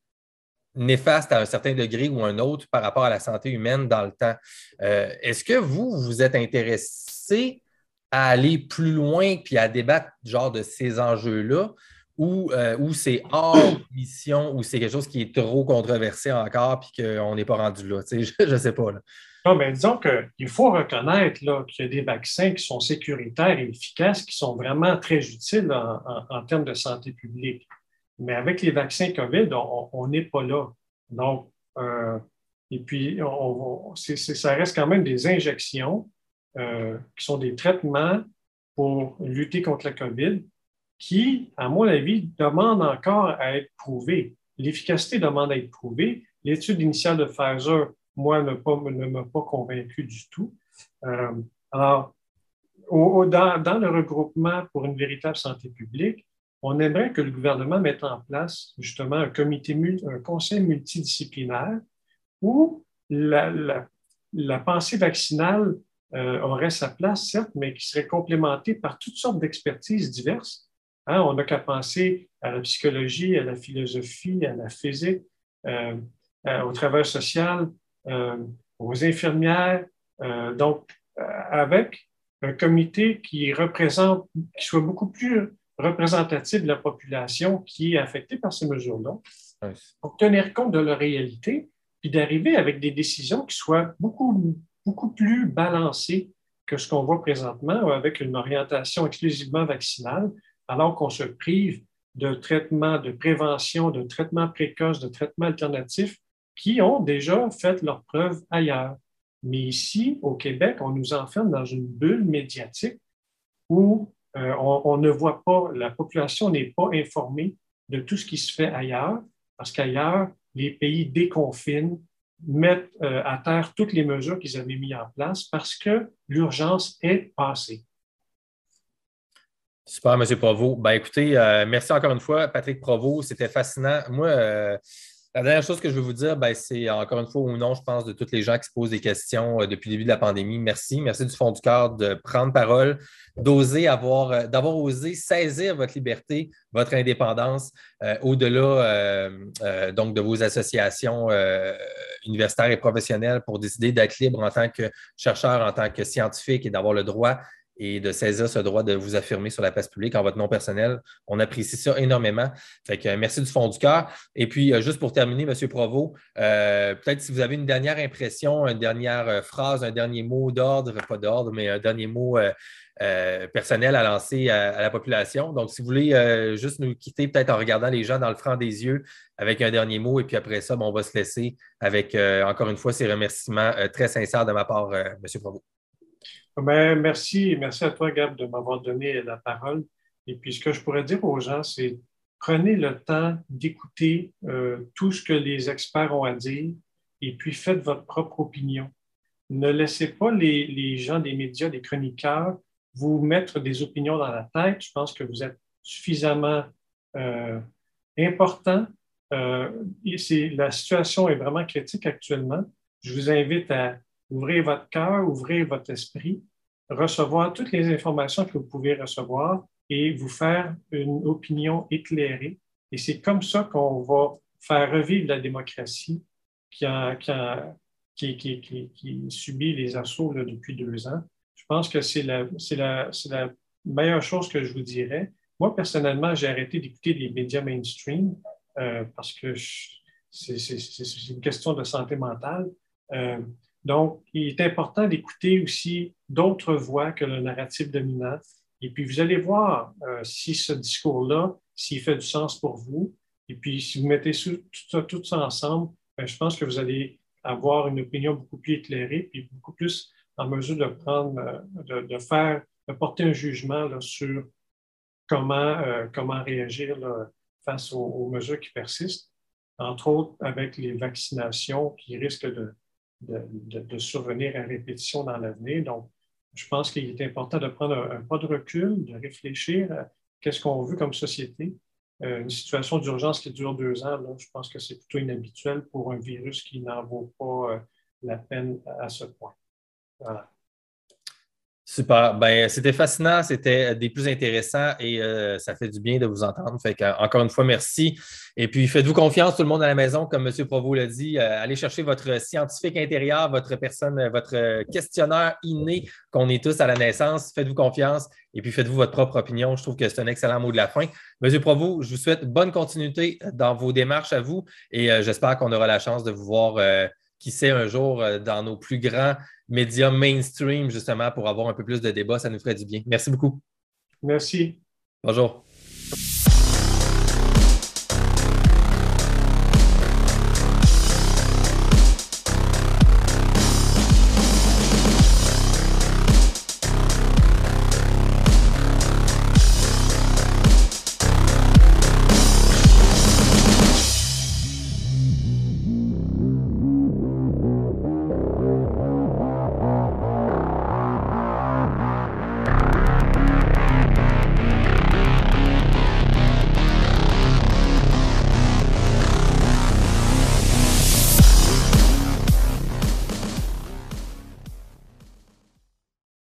néfastes à un certain degré ou un autre par rapport à la santé humaine dans le temps. Euh, est-ce que vous, vous êtes intéressé à aller plus loin puis à débattre genre de ces enjeux-là? Euh, ou, c'est hors mission, ou c'est quelque chose qui est trop controversé encore, puis qu'on n'est pas rendu là. Je ne sais pas. Là. Non, mais disons qu'il faut reconnaître qu'il y a des vaccins qui sont sécuritaires et efficaces, qui sont vraiment très utiles en, termes de santé publique. Mais avec les vaccins COVID, on n'est pas là. Donc, euh, et puis, ça reste quand même des injections euh, qui sont des traitements pour lutter contre la COVID qui, à mon avis, demande encore à être prouvée. L'efficacité demande à être prouvée. L'étude initiale de Pfizer, moi, ne, m'a pas convaincu du tout. Euh, alors, dans, le regroupement pour une véritable santé publique, on aimerait que le gouvernement mette en place justement un comité, un conseil multidisciplinaire où la, pensée vaccinale euh, aurait sa place, certes, mais qui serait complémentée par toutes sortes d'expertises diverses Hein, on n'a qu'à penser à la psychologie, à la philosophie, à la physique, euh, euh, au travail social, euh, aux infirmières. donc, avec un comité qui représente, qui soit beaucoup plus représentatif de la population qui est affectée par ces mesures-là, pour tenir compte de leur réalité, puis d'arriver avec des décisions qui soient beaucoup, beaucoup plus balancées que ce qu'on voit présentement, avec une orientation exclusivement vaccinale, alors qu'on se prive de traitements de prévention, de traitements précoces, de traitements alternatifs qui ont déjà fait leurs preuves ailleurs. Mais ici, au Québec, on nous enferme dans une bulle médiatique où euh, on, ne voit pas, la population n'est pas informée de tout ce qui se fait ailleurs, parce qu'ailleurs, les pays déconfinent, mettent euh, à terre toutes les mesures qu'ils avaient mises en place parce que l'urgence est passée. Super, M. Provo. Ben, écoutez, euh, merci encore une fois, Patrick Provo. C'était fascinant. Moi, euh, la dernière chose que je veux vous dire, ben, c'est encore une fois ou non, je pense, de tous les gens qui se posent des questions euh, depuis le début de la pandémie. Merci. Merci du fond du cœur de prendre parole, d'oser avoir, d'avoir osé saisir votre liberté, votre indépendance au-delà donc de vos associations universitaires et professionnelles pour décider d'être libre en tant que chercheur, en tant que scientifique et d'avoir le droit et de saisir ce droit de vous affirmer sur la place publique en votre nom personnel. On apprécie ça énormément. Fait que, euh, merci du fond du cœur. Et puis, euh, juste pour terminer, M. Provo, euh, peut-être si vous avez une dernière impression, une dernière phrase, un dernier mot d'ordre, pas d'ordre, mais un dernier mot personnel à lancer à, la population. Donc, si vous voulez juste nous quitter, peut-être en regardant les gens dans le franc des yeux avec un dernier mot, et puis après ça, on va se laisser avec, encore une fois, ces remerciements très sincères de ma part, M. Provo. Ben, merci, merci à toi, Gab, de m'avoir donné la parole. Et puis, ce que je pourrais dire aux gens, c'est prenez le temps d'écouter euh, tout ce que les experts ont à dire et puis faites votre propre opinion. Ne laissez pas les, gens des médias, des chroniqueurs, vous mettre des opinions dans la tête. Je pense que vous êtes suffisamment euh, important. Euh, la situation est vraiment critique actuellement. Je vous invite à ouvrir votre cœur, ouvrir votre esprit, recevoir toutes les informations que vous pouvez recevoir et vous faire une opinion éclairée. Et c'est comme ça qu'on va faire revivre la démocratie qui, qui, qui, subit les assauts depuis deux ans. Je pense que c'est la meilleure chose que je vous dirais. Moi, personnellement, j'ai arrêté d'écouter les médias mainstream euh, parce que c'est une question de santé mentale. Euh, donc, il est important d'écouter aussi d'autres voix que le narratif dominant et puis, vous allez voir euh, si ce discours-là, s'il fait du sens pour vous. Et puis, si vous mettez tout, ça, tout ça ensemble, ben, je pense que vous allez avoir une opinion beaucoup plus éclairée, puis beaucoup plus en mesure de prendre, euh, de, faire, de porter un jugement sur comment, euh, comment réagir face aux, mesures qui persistent, entre autres avec les vaccinations qui risquent de, de, survenir à répétition dans l'avenir. Donc, je pense qu'il est important de prendre un, pas de recul, de réfléchir à qu'est-ce qu'on veut comme société. Euh, une situation d'urgence qui dure deux ans, je pense que c'est plutôt inhabituel pour un virus qui n'en vaut pas euh, la peine à ce point. Voilà. Super. Ben, c'était fascinant, c'était des plus intéressants et euh, ça fait du bien de vous entendre. Fait encore une fois, merci. Et puis, faites-vous confiance, tout le monde à la maison, comme M. Provost l'a dit. Euh, allez chercher votre scientifique intérieur, votre personne, votre questionnaire inné qu'on est tous à la naissance. Faites-vous confiance et puis faites-vous votre propre opinion. Je trouve que c'est un excellent mot de la fin. M. Provost, je vous souhaite bonne continuité dans vos démarches à vous et euh, j'espère qu'on aura la chance de vous voir qui sait un jour dans nos plus grands médias mainstream, justement, pour avoir un peu plus de débat. Ça nous ferait du bien. Merci beaucoup. Merci. Bonjour.